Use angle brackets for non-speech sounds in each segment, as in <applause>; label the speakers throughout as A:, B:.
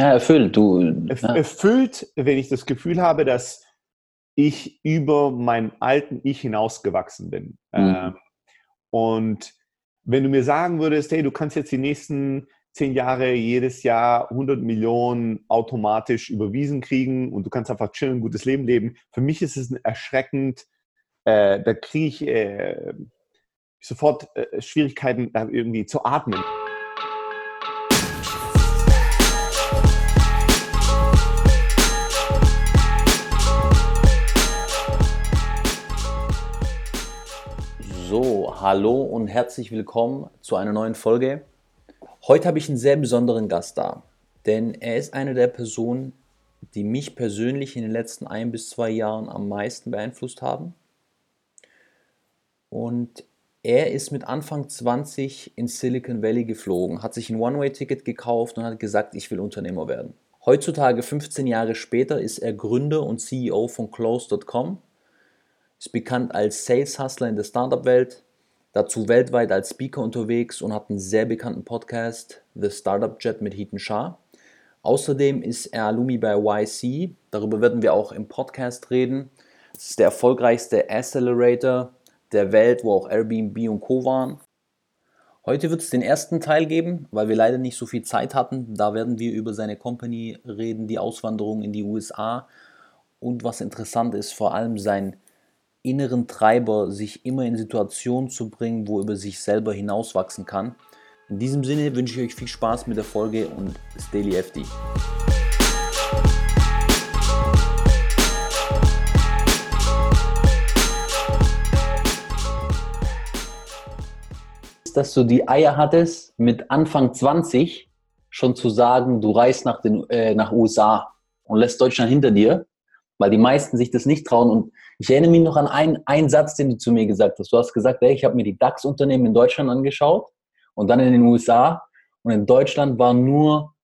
A: Ja, erfüllt. Du,
B: ja. Erfüllt, wenn ich das Gefühl habe, dass ich über meinen alten Ich hinausgewachsen bin. Mhm. Ähm, und wenn du mir sagen würdest, hey, du kannst jetzt die nächsten zehn Jahre jedes Jahr 100 Millionen automatisch überwiesen kriegen und du kannst einfach chillen, ein gutes Leben leben. Für mich ist es erschreckend, äh, da kriege ich äh, sofort äh, Schwierigkeiten, irgendwie zu atmen.
A: Hallo und herzlich willkommen zu einer neuen Folge. Heute habe ich einen sehr besonderen Gast da, denn er ist eine der Personen, die mich persönlich in den letzten ein bis zwei Jahren am meisten beeinflusst haben. Und er ist mit Anfang 20 in Silicon Valley geflogen, hat sich ein One-Way-Ticket gekauft und hat gesagt, ich will Unternehmer werden. Heutzutage, 15 Jahre später, ist er Gründer und CEO von Close.com ist bekannt als Sales Hustler in der Startup-Welt, dazu weltweit als Speaker unterwegs und hat einen sehr bekannten Podcast, The Startup Jet mit Heaton Shah. Außerdem ist er Alumni bei YC, darüber werden wir auch im Podcast reden. Es ist der erfolgreichste Accelerator der Welt, wo auch Airbnb und Co. waren. Heute wird es den ersten Teil geben, weil wir leider nicht so viel Zeit hatten. Da werden wir über seine Company reden, die Auswanderung in die USA und was interessant ist, vor allem sein inneren Treiber, sich immer in Situationen zu bringen, wo er über sich selber hinauswachsen kann. In diesem Sinne wünsche ich euch viel Spaß mit der Folge und Daily FD. Dass du die Eier hattest, mit Anfang 20 schon zu sagen, du reist nach den äh, nach USA und lässt Deutschland hinter dir, weil die meisten sich das nicht trauen und ich erinnere mich noch an einen, einen Satz, den du zu mir gesagt hast. Du hast gesagt, ey, ich habe mir die DAX-Unternehmen in Deutschland angeschaut und dann in den USA. Und in Deutschland waren nur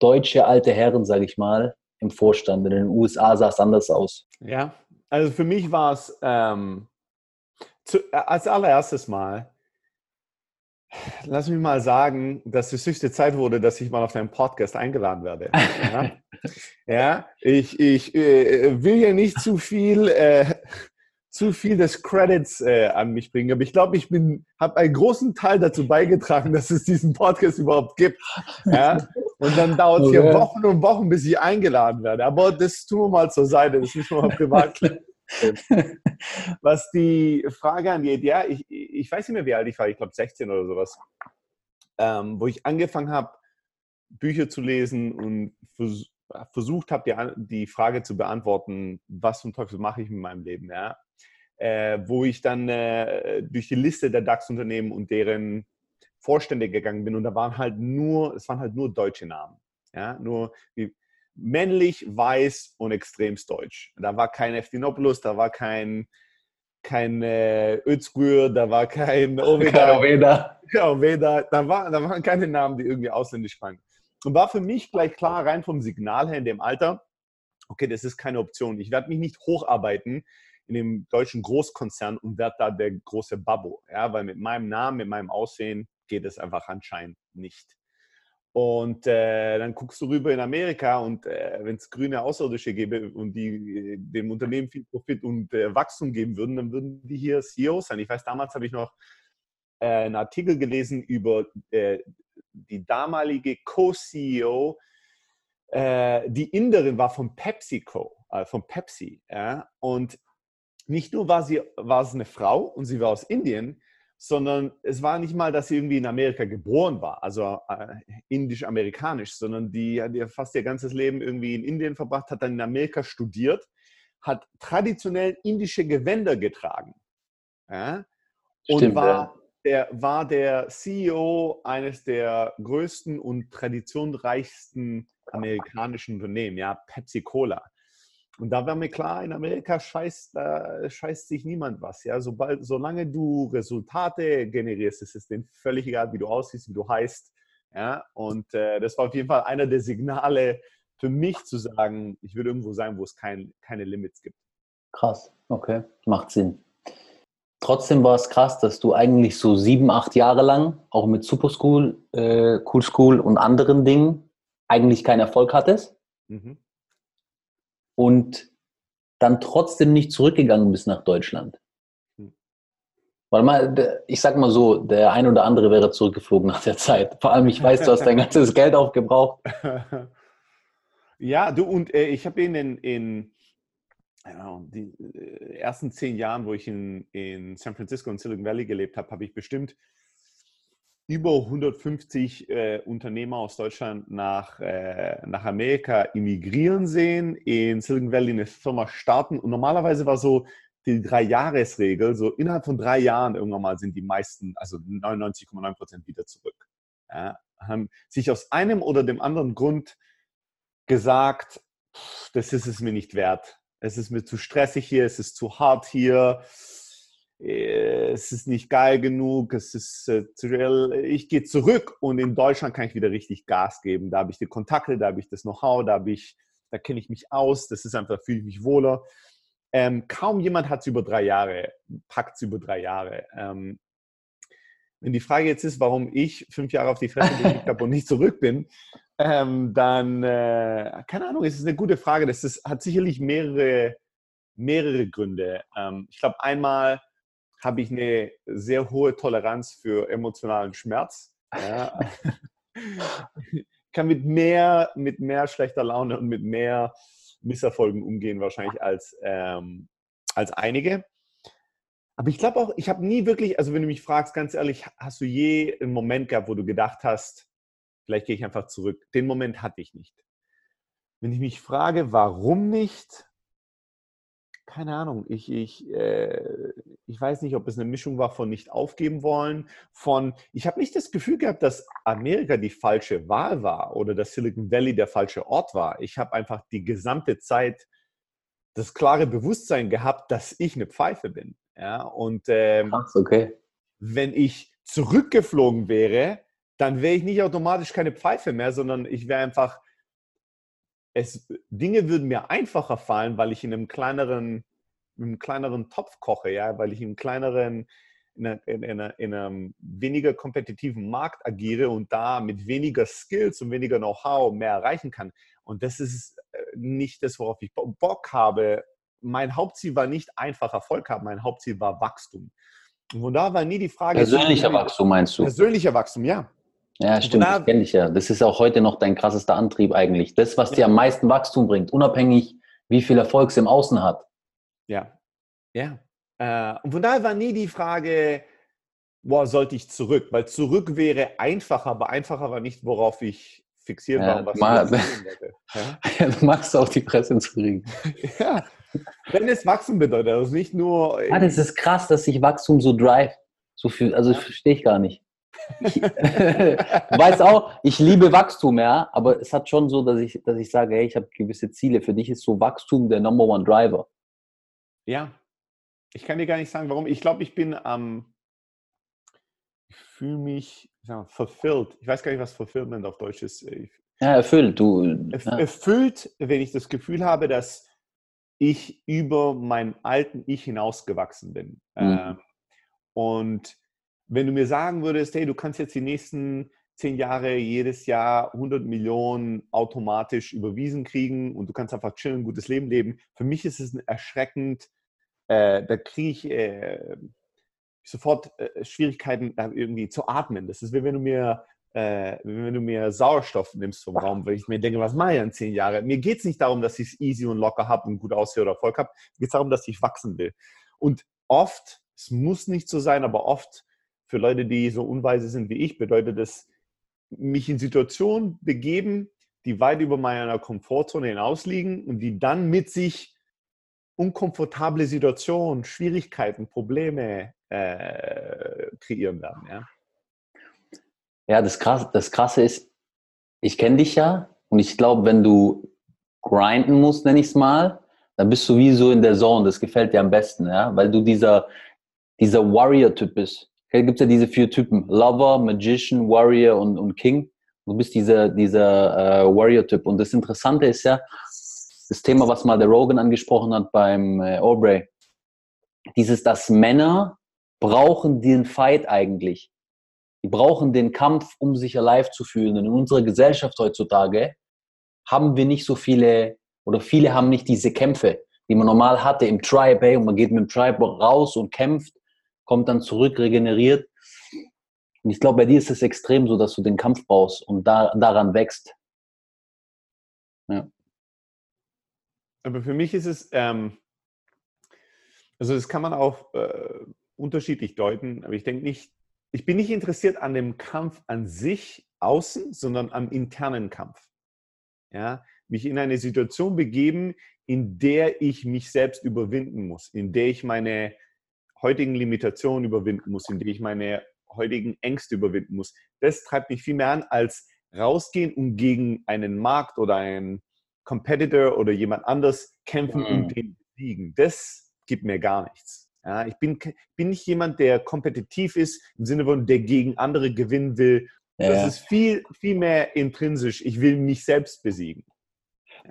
A: deutsche alte Herren, sage ich mal, im Vorstand. In den USA sah es anders aus.
B: Ja, also für mich war es ähm, äh, als allererstes Mal Lass mich mal sagen, dass es höchste Zeit wurde, dass ich mal auf deinen Podcast eingeladen werde. Ja, <laughs> ja ich, ich äh, will hier nicht zu viel, äh, zu viel des Credits äh, an mich bringen, aber ich glaube, ich habe einen großen Teil dazu beigetragen, dass es diesen Podcast überhaupt gibt. Ja? Und dann dauert es okay. hier Wochen und Wochen, bis ich eingeladen werde. Aber das tun wir mal zur Seite, das müssen wir mal privat klären. <laughs> Was die Frage angeht, ja, ich, ich weiß nicht mehr, wie alt ich war, ich glaube 16 oder sowas, ähm, wo ich angefangen habe, Bücher zu lesen und vers versucht habe, die, die Frage zu beantworten, was zum Teufel mache ich mit meinem Leben, ja. Äh, wo ich dann äh, durch die Liste der DAX-Unternehmen und deren Vorstände gegangen bin und da waren halt nur, es waren halt nur deutsche Namen. Ja, nur wie, männlich, weiß und extremst deutsch. Da war kein Eftinopoulos, da war kein, kein äh, Özgür, da war kein <laughs> Oveda. Oveda. Ja, Oveda. Da, war, da waren keine Namen, die irgendwie ausländisch klangen. Und war für mich gleich klar, rein vom Signal her in dem Alter, okay, das ist keine Option. Ich werde mich nicht hocharbeiten in dem deutschen Großkonzern und werde da der große Babbo. Ja, weil mit meinem Namen, mit meinem Aussehen geht es einfach anscheinend nicht. Und äh, dann guckst du rüber in Amerika und äh, wenn es grüne Außerirdische gäbe und die äh, dem Unternehmen viel Profit und äh, Wachstum geben würden, dann würden die hier CEOs sein. Ich weiß, damals habe ich noch äh, einen Artikel gelesen über äh, die damalige Co-CEO, die Inderin war von PepsiCo, von Pepsi. Ja? Und nicht nur war sie war es eine Frau und sie war aus Indien, sondern es war nicht mal, dass sie irgendwie in Amerika geboren war, also äh, indisch-amerikanisch, sondern die hat ja fast ihr ganzes Leben irgendwie in Indien verbracht, hat dann in Amerika studiert, hat traditionell indische Gewänder getragen ja? und Stimmt, war, ja. der, war der CEO eines der größten und traditionsreichsten amerikanischen Unternehmen, ja, Pepsi Cola. Und da war mir klar, in Amerika scheißt, äh, scheißt sich niemand was. Ja? Sobald, solange du Resultate generierst, ist es denen völlig egal, wie du aussiehst, wie du heißt. Ja? Und äh, das war auf jeden Fall einer der Signale für mich zu sagen, ich würde irgendwo sein, wo es kein, keine Limits gibt.
A: Krass, okay, macht Sinn. Trotzdem war es krass, dass du eigentlich so sieben, acht Jahre lang, auch mit Super School, äh, Cool School und anderen Dingen, eigentlich keinen Erfolg hattest mhm. Und dann trotzdem nicht zurückgegangen bist nach Deutschland. Hm. Weil mal, ich sag mal so, der ein oder andere wäre zurückgeflogen nach der Zeit. Vor allem, ich weiß, du hast dein <laughs> ganzes Geld aufgebraucht. <laughs>
B: Ja, du und äh, ich habe in, in genau, die äh, ersten zehn Jahren, wo ich in, in San Francisco und Silicon Valley gelebt habe, habe ich bestimmt über 150 äh, Unternehmer aus Deutschland nach, äh, nach Amerika emigrieren sehen, in Silicon Valley eine Firma starten. Und normalerweise war so die Drei-Jahres-Regel, so innerhalb von drei Jahren irgendwann mal sind die meisten, also 99,9 Prozent wieder zurück. Ja, haben sich aus einem oder dem anderen Grund gesagt, das ist es mir nicht wert. Es ist mir zu stressig hier, es ist zu hart hier es ist nicht geil genug, es ist äh, real. Ich gehe zurück und in Deutschland kann ich wieder richtig Gas geben. Da habe ich die Kontakte, da habe ich das Know-how, da da kenne ich mich aus, das ist einfach, fühle ich mich wohler. Ähm, kaum jemand hat es über drei Jahre, packt es über drei Jahre. Ähm, wenn die Frage jetzt ist, warum ich fünf Jahre auf die Fresse gelegt habe und nicht zurück bin, ähm, dann, äh, keine Ahnung, es ist eine gute Frage. Das ist, hat sicherlich mehrere, mehrere Gründe. Ähm, ich glaube, einmal, habe ich eine sehr hohe Toleranz für emotionalen Schmerz. Ja. <laughs> kann mit mehr, mit mehr schlechter Laune und mit mehr Misserfolgen umgehen wahrscheinlich als, ähm, als einige. Aber ich glaube auch, ich habe nie wirklich, also wenn du mich fragst, ganz ehrlich, hast du je einen Moment gehabt, wo du gedacht hast, vielleicht gehe ich einfach zurück? Den Moment hatte ich nicht. Wenn ich mich frage, warum nicht, keine Ahnung, ich, ich, äh, ich weiß nicht, ob es eine Mischung war von nicht aufgeben wollen, von, ich habe nicht das Gefühl gehabt, dass Amerika die falsche Wahl war oder dass Silicon Valley der falsche Ort war. Ich habe einfach die gesamte Zeit das klare Bewusstsein gehabt, dass ich eine Pfeife bin. Ja, und ähm,
A: Ach, okay.
B: wenn ich zurückgeflogen wäre, dann wäre ich nicht automatisch keine Pfeife mehr, sondern ich wäre einfach es, Dinge würden mir einfacher fallen, weil ich in einem kleineren, in einem kleineren Topf koche, ja, weil ich in einem kleineren, in, einer, in, einer, in einem weniger kompetitiven Markt agiere und da mit weniger Skills und weniger Know-how mehr erreichen kann. Und das ist äh, nicht das, worauf ich Bock habe. Mein Hauptziel war nicht einfach Erfolg haben, mein Hauptziel war Wachstum. Und von da war nie die Frage.
A: Persönlicher Wachstum meinst du?
B: Persönlicher Wachstum, ja.
A: Ja, stimmt, da, das kenne ich ja. Das ist auch heute noch dein krassester Antrieb eigentlich. Das, was ja. dir am meisten Wachstum bringt, unabhängig, wie viel Erfolg es im Außen hat.
B: Ja, ja. Äh, und von daher war nie die Frage, boah, sollte ich zurück? Weil zurück wäre einfacher, aber einfacher war nicht, worauf ich fixiert ja, war. Was mal, <laughs>
A: ja? ja, du magst auch die Presse zu kriegen. <laughs>
B: ja, wenn es Wachstum bedeutet, also nicht nur...
A: Ah, das ist krass, dass sich Wachstum so drive. So viel, also ja. verstehe ich gar nicht. <laughs> Ich, du weißt auch, ich liebe Wachstum, ja, aber es hat schon so, dass ich, dass ich sage, hey, ich habe gewisse Ziele. Für dich ist so Wachstum der Number One Driver.
B: Ja, ich kann dir gar nicht sagen, warum. Ich glaube, ich bin am, ähm, ich fühle mich mal, fulfilled. Ich weiß gar nicht, was Fulfillment auf Deutsch ist. Ich,
A: ja, erfüllt. Du,
B: ja. Erfüllt, wenn ich das Gefühl habe, dass ich über meinen alten Ich hinausgewachsen bin. Mhm. Ähm, und wenn du mir sagen würdest, hey, du kannst jetzt die nächsten zehn Jahre jedes Jahr 100 Millionen automatisch überwiesen kriegen und du kannst einfach chillen, gutes Leben leben. Für mich ist es erschreckend, äh, da kriege ich äh, sofort äh, Schwierigkeiten irgendwie zu atmen. Das ist wie wenn du mir äh, wenn du mir Sauerstoff nimmst vom Raum, weil ich mir denke, was mache ich in zehn Jahren? Mir geht es nicht darum, dass ich es easy und locker habe und gut aussehe oder Erfolg habe. Mir geht es darum, dass ich wachsen will. Und oft, es muss nicht so sein, aber oft für Leute, die so unweise sind wie ich, bedeutet es, mich in Situationen begeben, die weit über meiner Komfortzone hinaus liegen und die dann mit sich unkomfortable Situationen, Schwierigkeiten, Probleme äh, kreieren werden. Ja,
A: ja das, Krasse, das Krasse ist, ich kenne dich ja und ich glaube, wenn du grinden musst, nenne ich es mal, dann bist du wie so in der Zone. Das gefällt dir am besten, ja, weil du dieser, dieser Warrior-Typ bist gibt es ja diese vier Typen: Lover, Magician, Warrior und, und King. Du bist dieser, dieser äh, Warrior-Typ. Und das Interessante ist ja, das Thema, was mal der Rogan angesprochen hat beim äh, Aubrey, dieses, dass Männer brauchen den Fight eigentlich. Die brauchen den Kampf, um sich alive zu fühlen. Und in unserer Gesellschaft heutzutage haben wir nicht so viele oder viele haben nicht diese Kämpfe, die man normal hatte im Tribe. Hey, und man geht mit dem Tribe raus und kämpft, kommt dann zurück, regeneriert. Und ich glaube, bei dir ist es extrem so, dass du den Kampf brauchst und da, daran wächst.
B: Ja. Aber für mich ist es, ähm, also das kann man auch äh, unterschiedlich deuten, aber ich denke nicht, ich bin nicht interessiert an dem Kampf an sich außen, sondern am internen Kampf. Ja, mich in eine Situation begeben, in der ich mich selbst überwinden muss, in der ich meine heutigen Limitationen überwinden muss, in der ich meine heutigen Ängste überwinden muss. Das treibt mich viel mehr an, als rausgehen und gegen einen Markt oder einen Competitor oder jemand anders kämpfen mhm. und den besiegen. Das gibt mir gar nichts. Ja, ich bin, bin nicht jemand, der kompetitiv ist, im Sinne von, der gegen andere gewinnen will. Ja. Das ist viel, viel mehr intrinsisch. Ich will mich selbst besiegen.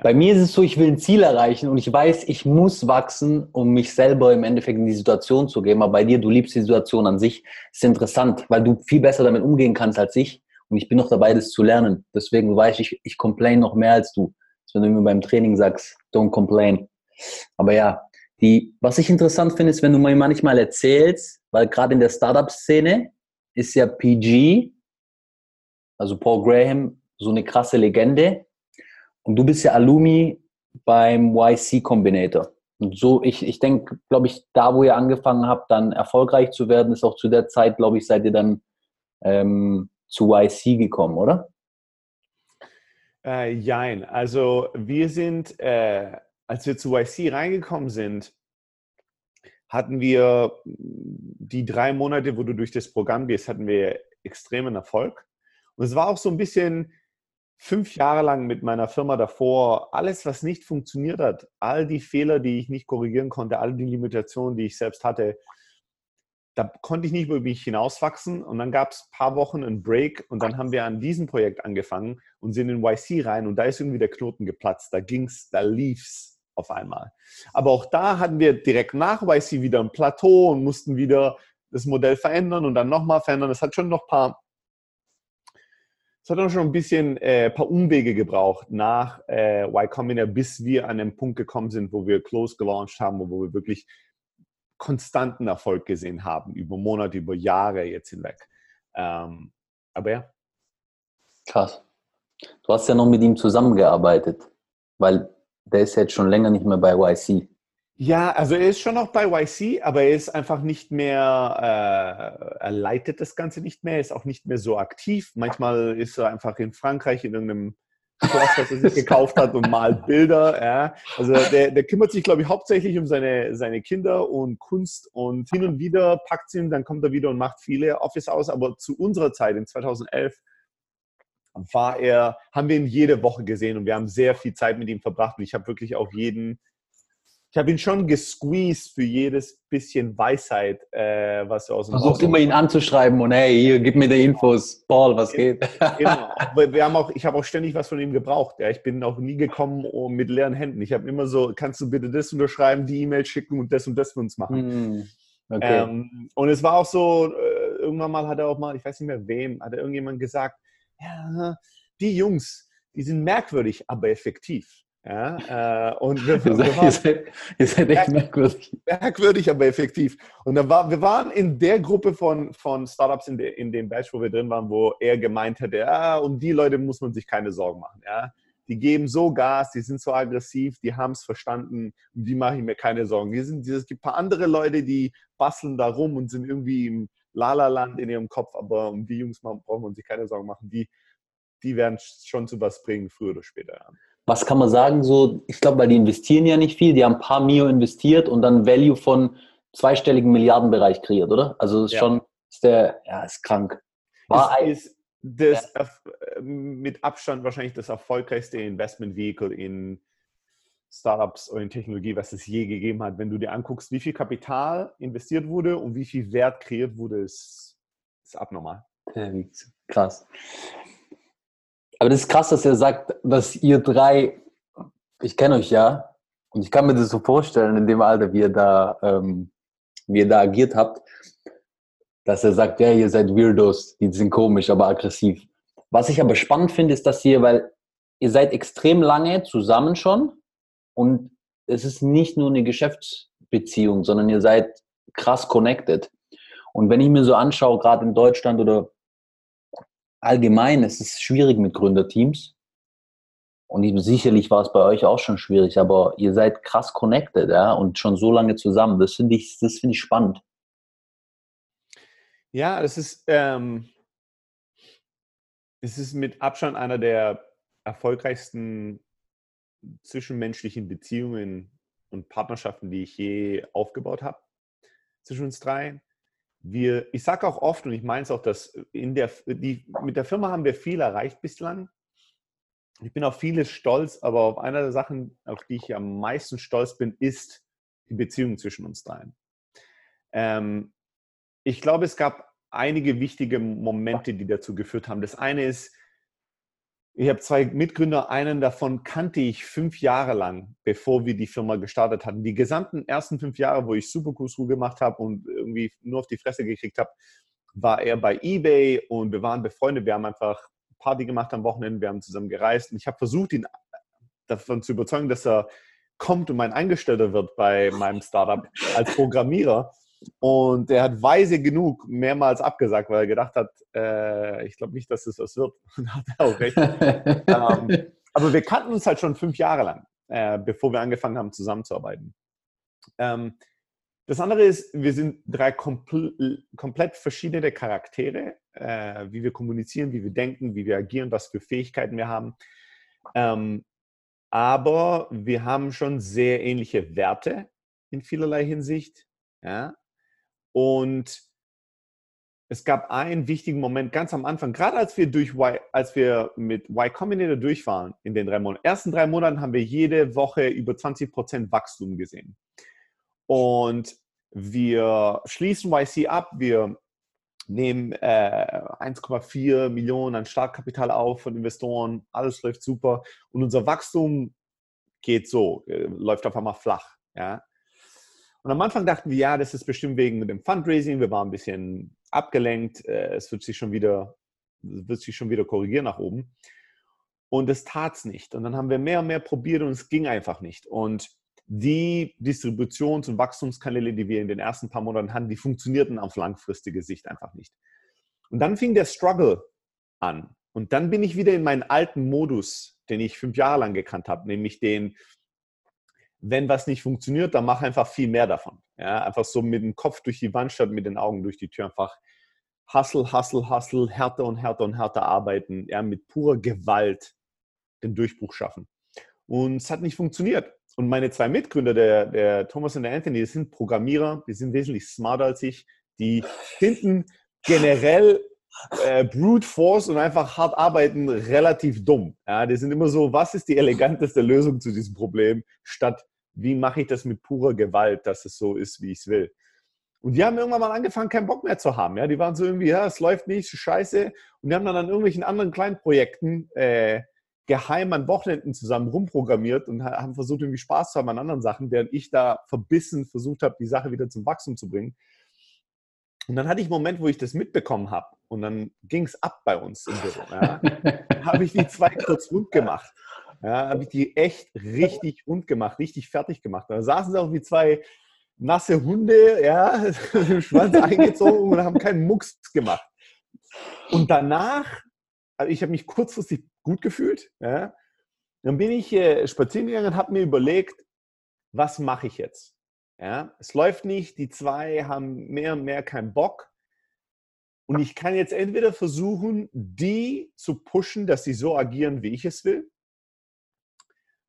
A: Bei mir ist es so, ich will ein Ziel erreichen und ich weiß, ich muss wachsen, um mich selber im Endeffekt in die Situation zu geben. Aber bei dir, du liebst die Situation an sich. Das ist interessant, weil du viel besser damit umgehen kannst als ich. Und ich bin noch dabei, das zu lernen. Deswegen weiß ich, ich complain noch mehr als du wenn du mir beim Training sagst, don't complain. Aber ja, die, was ich interessant finde, ist, wenn du mir manchmal erzählst, weil gerade in der Startup-Szene ist ja PG, also Paul Graham, so eine krasse Legende. Und du bist ja Alumi beim YC Combinator. Und so, ich, ich denke, glaube ich, da, wo ihr angefangen habt, dann erfolgreich zu werden, ist auch zu der Zeit, glaube ich, seid ihr dann ähm, zu YC gekommen, oder?
B: Äh, jein. Also wir sind, äh, als wir zu YC reingekommen sind, hatten wir die drei Monate, wo du durch das Programm gehst, hatten wir extremen Erfolg. Und es war auch so ein bisschen fünf Jahre lang mit meiner Firma davor, alles, was nicht funktioniert hat, all die Fehler, die ich nicht korrigieren konnte, all die Limitationen, die ich selbst hatte, da konnte ich nicht über mich hinauswachsen und dann gab es ein paar Wochen einen Break und dann haben wir an diesem Projekt angefangen und sind in YC rein und da ist irgendwie der Knoten geplatzt. Da ging's, da lief's auf einmal. Aber auch da hatten wir direkt nach YC wieder ein Plateau und mussten wieder das Modell verändern und dann nochmal verändern. Das hat schon noch ein paar, es hat dann schon ein bisschen äh, paar Umwege gebraucht nach äh, Y Combinator, bis wir an den Punkt gekommen sind, wo wir Close gelauncht haben und wo wir wirklich konstanten Erfolg gesehen haben, über Monate, über Jahre jetzt hinweg. Ähm, aber ja.
A: Krass. Du hast ja noch mit ihm zusammengearbeitet, weil der ist jetzt schon länger nicht mehr bei YC.
B: Ja, also er ist schon noch bei YC, aber er ist einfach nicht mehr, äh, er leitet das Ganze nicht mehr, ist auch nicht mehr so aktiv. Manchmal ist er einfach in Frankreich in irgendeinem Schloss, das er sich <laughs> gekauft hat und malt Bilder. Ja. Also der, der kümmert sich, glaube ich, hauptsächlich um seine, seine Kinder und Kunst und hin und wieder packt sie ihn, dann kommt er wieder und macht viele Office aus. Aber zu unserer Zeit, in 2011, war er, haben wir ihn jede Woche gesehen und wir haben sehr viel Zeit mit ihm verbracht und ich habe wirklich auch jeden ich habe ihn schon gesqueezed für jedes bisschen Weisheit, äh, was aus
A: dem Versucht immer ihn anzuschreiben und hey, hier, gib mir die Infos, Paul, was geht?
B: Genau. <laughs> Wir haben auch, ich habe auch ständig was von ihm gebraucht. Ja. Ich bin auch nie gekommen mit leeren Händen. Ich habe immer so, kannst du bitte das unterschreiben, die E-Mail schicken und das und das für uns machen. Hm. Okay. Ähm, und es war auch so, äh, irgendwann mal hat er auch mal, ich weiß nicht mehr wem, hat er irgendjemand gesagt, ja, die Jungs, die sind merkwürdig, aber effektiv. Ja, äh, und wir, <laughs>
A: seid, waren, ihr, seid, ihr, seid, echt merkwürdig.
B: Merkwürdig, aber effektiv. Und dann war, wir waren in der Gruppe von, von Startups in, de, in dem Batch, wo wir drin waren, wo er gemeint hätte, ja, um die Leute muss man sich keine Sorgen machen. Ja. Die geben so Gas, die sind so aggressiv, die haben es verstanden, um die mache ich mir keine Sorgen. Die sind, es gibt ein paar andere Leute, die basteln da rum und sind irgendwie im Lala-Land in ihrem Kopf, aber um die Jungs braucht man sich keine Sorgen machen. Die, die werden schon zu was bringen, früher oder später. Ja
A: was kann man sagen, so, ich glaube, weil die investieren ja nicht viel, die haben ein paar Mio investiert und dann Value von zweistelligen Milliardenbereich kreiert, oder? Also ist ja. schon, ist der, ja, ist krank.
B: War ist, ist das ja. mit Abstand wahrscheinlich das erfolgreichste Investment Vehicle in Startups oder in Technologie, was es je gegeben hat. Wenn du dir anguckst, wie viel Kapital investiert wurde und wie viel Wert kreiert wurde, ist, ist abnormal.
A: Krass. Aber das ist krass, dass er sagt, dass ihr drei, ich kenne euch ja, und ich kann mir das so vorstellen, in dem Alter, wie ihr da, ähm, wie ihr da agiert habt. dass er sagt, ja, ihr seid Weirdos, die sind komisch, aber aggressiv. Was ich aber spannend finde, ist, dass ihr, weil ihr seid extrem lange zusammen schon und es ist nicht nur eine Geschäftsbeziehung, sondern ihr seid krass connected. Und wenn ich mir so anschaue, gerade in Deutschland oder allgemein, es ist schwierig mit Gründerteams. Und ich, sicherlich war es bei euch auch schon schwierig, aber ihr seid krass connected, ja, und schon so lange zusammen. Das finde ich, das ich spannend.
B: Ja, das ist, ähm, das ist mit Abstand einer der erfolgreichsten zwischenmenschlichen Beziehungen und Partnerschaften, die ich je aufgebaut habe zwischen uns drei. Wir, ich sage auch oft und ich meine es auch, dass in der, die, mit der Firma haben wir viel erreicht bislang. Ich bin auf vieles stolz, aber auf einer der Sachen, auf die ich am meisten stolz bin, ist die Beziehung zwischen uns dreien. Ähm, ich glaube, es gab einige wichtige Momente, die dazu geführt haben. Das eine ist, ich habe zwei Mitgründer, einen davon kannte ich fünf Jahre lang, bevor wir die Firma gestartet hatten. Die gesamten ersten fünf Jahre, wo ich Supercruise gemacht habe und irgendwie nur auf die Fresse gekriegt habe, war er bei eBay und wir waren befreundet. Wir haben einfach Party gemacht am Wochenende, wir haben zusammen gereist und ich habe versucht, ihn davon zu überzeugen, dass er kommt und mein Angestellter wird bei meinem Startup als Programmierer. Und er hat weise genug mehrmals abgesagt, weil er gedacht hat, äh, ich glaube nicht, dass es das wird. <laughs> Und hat er auch recht. ähm, aber wir kannten uns halt schon fünf Jahre lang, äh, bevor wir angefangen haben, zusammenzuarbeiten. Ähm, das andere ist, wir sind drei kompl komplett verschiedene Charaktere, äh, wie wir kommunizieren, wie wir denken, wie wir agieren, was für Fähigkeiten wir haben. Ähm, aber wir haben schon sehr ähnliche Werte in vielerlei Hinsicht. Ja? Und es gab einen wichtigen Moment ganz am Anfang, gerade als wir durch y, als wir mit Y Combinator durch waren in den drei Monaten. Ersten drei Monaten haben wir jede Woche über 20 Prozent Wachstum gesehen. Und wir schließen YC ab, wir nehmen äh, 1,4 Millionen an Startkapital auf von Investoren, alles läuft super und unser Wachstum geht so, äh, läuft auf einmal flach. Ja? Und am Anfang dachten wir, ja, das ist bestimmt wegen dem Fundraising. Wir waren ein bisschen abgelenkt. Äh, es wird sich schon wieder, wird sich schon wieder korrigieren nach oben. Und es tat es nicht. Und dann haben wir mehr und mehr probiert und es ging einfach nicht. Und die Distributions- und Wachstumskanäle, die wir in den ersten paar Monaten hatten, die funktionierten auf langfristige Sicht einfach nicht. Und dann fing der Struggle an. Und dann bin ich wieder in meinen alten Modus, den ich fünf Jahre lang gekannt habe, nämlich den, wenn was nicht funktioniert, dann mach einfach viel mehr davon. Ja, einfach so mit dem Kopf durch die Wand statt mit den Augen durch die Tür. Einfach Hustle, Hustle, Hustle, härter und härter und härter arbeiten. Ja, mit purer Gewalt den Durchbruch schaffen. Und es hat nicht funktioniert. Und meine zwei Mitgründer, der, der Thomas und der Anthony, die sind Programmierer, die sind wesentlich smarter als ich. Die finden generell äh, Brute Force und einfach hart arbeiten relativ dumm. Ja, die sind immer so, was ist die eleganteste Lösung zu diesem Problem, statt wie mache ich das mit purer Gewalt, dass es so ist, wie ich es will. Und die haben irgendwann mal angefangen, keinen Bock mehr zu haben. Ja, die waren so irgendwie, ja, es läuft nicht, scheiße. Und die haben dann an irgendwelchen anderen kleinen Projekten äh, geheim an Wochenenden zusammen rumprogrammiert und haben versucht, irgendwie Spaß zu haben an anderen Sachen, während ich da verbissen versucht habe, die Sache wieder zum Wachstum zu bringen. Und dann hatte ich einen Moment, wo ich das mitbekommen habe und dann ging es ab bei uns im Büro. Ja. <laughs> habe ich die zwei kurz rund gemacht. Ja, habe ich die echt richtig rund gemacht, richtig fertig gemacht. Da saßen sie auch wie zwei nasse Hunde, ja, <laughs> im Schwanz eingezogen und haben keinen Mucks gemacht. Und danach, also ich habe mich kurzfristig gut gefühlt. Ja. Dann bin ich äh, spazieren gegangen und habe mir überlegt, was mache ich jetzt? Ja, es läuft nicht, die zwei haben mehr und mehr keinen Bock. Und ich kann jetzt entweder versuchen, die zu pushen, dass sie so agieren, wie ich es will.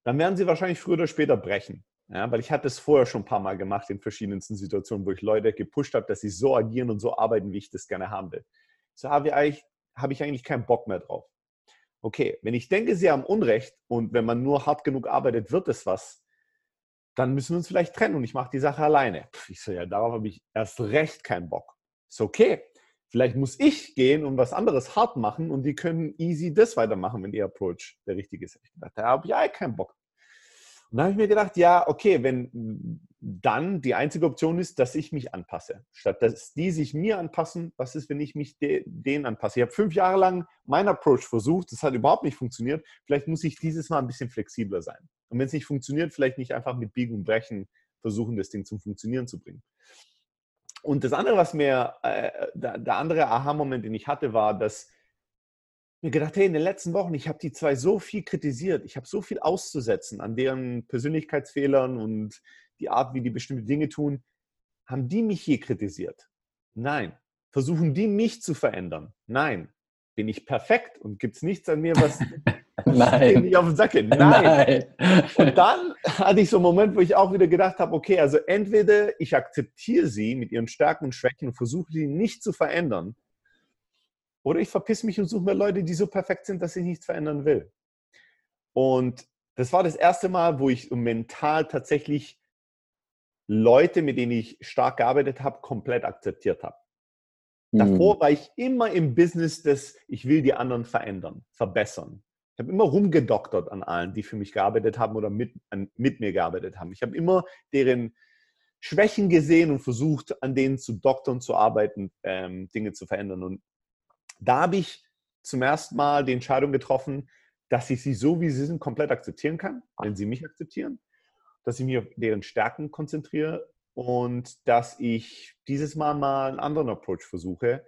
B: Dann werden sie wahrscheinlich früher oder später brechen. Ja, weil ich hatte es vorher schon ein paar Mal gemacht in verschiedensten Situationen, wo ich Leute gepusht habe, dass sie so agieren und so arbeiten, wie ich das gerne haben will. So habe ich eigentlich, habe ich eigentlich keinen Bock mehr drauf. Okay, wenn ich denke, sie haben Unrecht und wenn man nur hart genug arbeitet, wird es was, dann müssen wir uns vielleicht trennen und ich mache die Sache alleine. Ich so, ja, darauf habe ich erst recht keinen Bock. Ist okay. Vielleicht muss ich gehen und was anderes hart machen und die können easy das weitermachen, wenn ihr Approach der richtige ist. Da habe ich ja keinen Bock. Und dann habe ich mir gedacht, ja, okay, wenn dann die einzige Option ist, dass ich mich anpasse. Statt dass die sich mir anpassen, was ist, wenn ich mich de denen anpasse? Ich habe fünf Jahre lang meinen Approach versucht, das hat überhaupt nicht funktioniert. Vielleicht muss ich dieses Mal ein bisschen flexibler sein. Und wenn es nicht funktioniert, vielleicht nicht einfach mit Biegen und Brechen versuchen, das Ding zum Funktionieren zu bringen. Und das andere, was mir, äh, der, der andere Aha-Moment, den ich hatte, war, dass mir gedacht, hey, in den letzten Wochen, ich habe die zwei so viel kritisiert, ich habe so viel auszusetzen an deren Persönlichkeitsfehlern und die Art, wie die bestimmte Dinge tun. Haben die mich je kritisiert? Nein. Versuchen die mich zu verändern? Nein. Bin ich perfekt und gibt es nichts an mir, was <laughs>
A: Nein.
B: nicht auf den Sack geht? Nein. Nein. Und dann hatte ich so einen Moment, wo ich auch wieder gedacht habe, okay, also entweder ich akzeptiere sie mit ihren Stärken und Schwächen und versuche sie nicht zu verändern, oder ich verpiss mich und suche mir Leute, die so perfekt sind, dass ich nichts verändern will. Und das war das erste Mal, wo ich mental tatsächlich Leute, mit denen ich stark gearbeitet habe, komplett akzeptiert habe. Mhm. Davor war ich immer im Business des, ich will die anderen verändern, verbessern. Ich habe immer rumgedoktert an allen, die für mich gearbeitet haben oder mit, an, mit mir gearbeitet haben. Ich habe immer deren Schwächen gesehen und versucht, an denen zu doktern, zu arbeiten, ähm, Dinge zu verändern. Und da habe ich zum ersten Mal die Entscheidung getroffen, dass ich sie so, wie sie sind, komplett akzeptieren kann, wenn sie mich akzeptieren, dass ich mich auf deren Stärken konzentriere und dass ich dieses Mal mal einen anderen Approach versuche.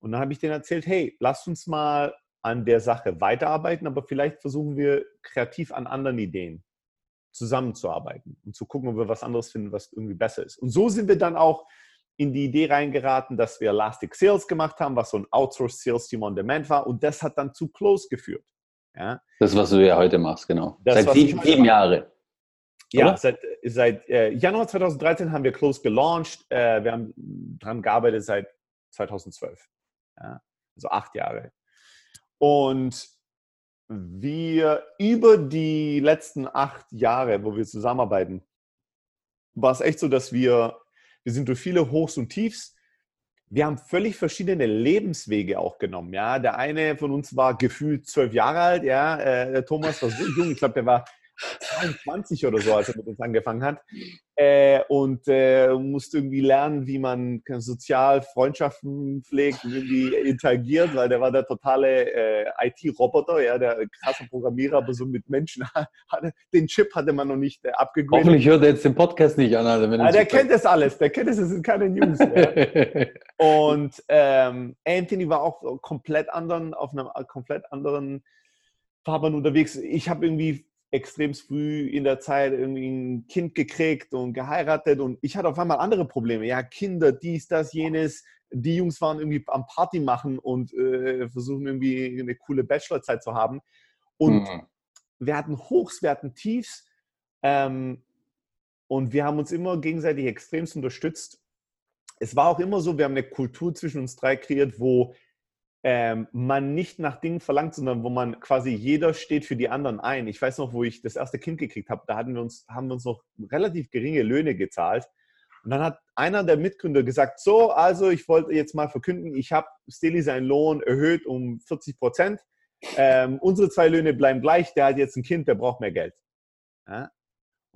B: Und dann habe ich denen erzählt, hey, lasst uns mal an der Sache weiterarbeiten, aber vielleicht versuchen wir kreativ an anderen Ideen zusammenzuarbeiten und zu gucken, ob wir was anderes finden, was irgendwie besser ist. Und so sind wir dann auch in die Idee reingeraten, dass wir Elastic Sales gemacht haben, was so ein Outsourced Sales Team on Demand war. Und das hat dann zu Close geführt. Ja?
A: Das, was du ja heute machst, genau. Das, seit sieben, sieben Jahren.
B: Ja, Oder? seit, seit äh, Januar 2013 haben wir Close gelauncht. Äh, wir haben daran gearbeitet seit 2012. Ja? Also acht Jahre. Und wir über die letzten acht Jahre, wo wir zusammenarbeiten, war es echt so, dass wir wir sind durch viele Hochs und Tiefs. Wir haben völlig verschiedene Lebenswege auch genommen. Ja, der eine von uns war gefühlt zwölf Jahre alt. Ja, äh, der Thomas war so jung. Ich glaube, der war 22 oder so, als er mit uns angefangen hat. Äh, und äh, musste irgendwie lernen, wie man sozial Freundschaften pflegt und irgendwie interagiert, weil der war der totale äh, IT-Roboter, ja, der krasse Programmierer, aber so mit Menschen <laughs> hatte, den Chip hatte man noch nicht äh, abgegradet.
A: Hoffentlich hört er jetzt den Podcast nicht an. Also
B: wenn ja, der kennt das alles, der kennt das, das sind keine News. ja. <laughs> Und ähm, Anthony war auch komplett anderen, auf einem komplett anderen Fahrbahn unterwegs. Ich habe irgendwie extrem früh in der Zeit irgendwie ein Kind gekriegt und geheiratet und ich hatte auf einmal andere Probleme. Ja, Kinder, dies, das, jenes. Die Jungs waren irgendwie am Party machen und äh, versuchen irgendwie eine coole Bachelorzeit zu haben. Und mhm. wir hatten Hochs, wir hatten Tiefs. Ähm, und wir haben uns immer gegenseitig extremst unterstützt. Es war auch immer so, wir haben eine Kultur zwischen uns drei kreiert, wo ähm, man nicht nach Dingen verlangt, sondern wo man quasi jeder steht für die anderen ein. Ich weiß noch, wo ich das erste Kind gekriegt habe, da hatten wir uns, haben wir uns noch relativ geringe Löhne gezahlt. Und dann hat einer der Mitgründer gesagt, so, also ich wollte jetzt mal verkünden, ich habe Steli seinen Lohn erhöht um 40 Prozent. Ähm, unsere zwei Löhne bleiben gleich, der hat jetzt ein Kind, der braucht mehr Geld. Ja?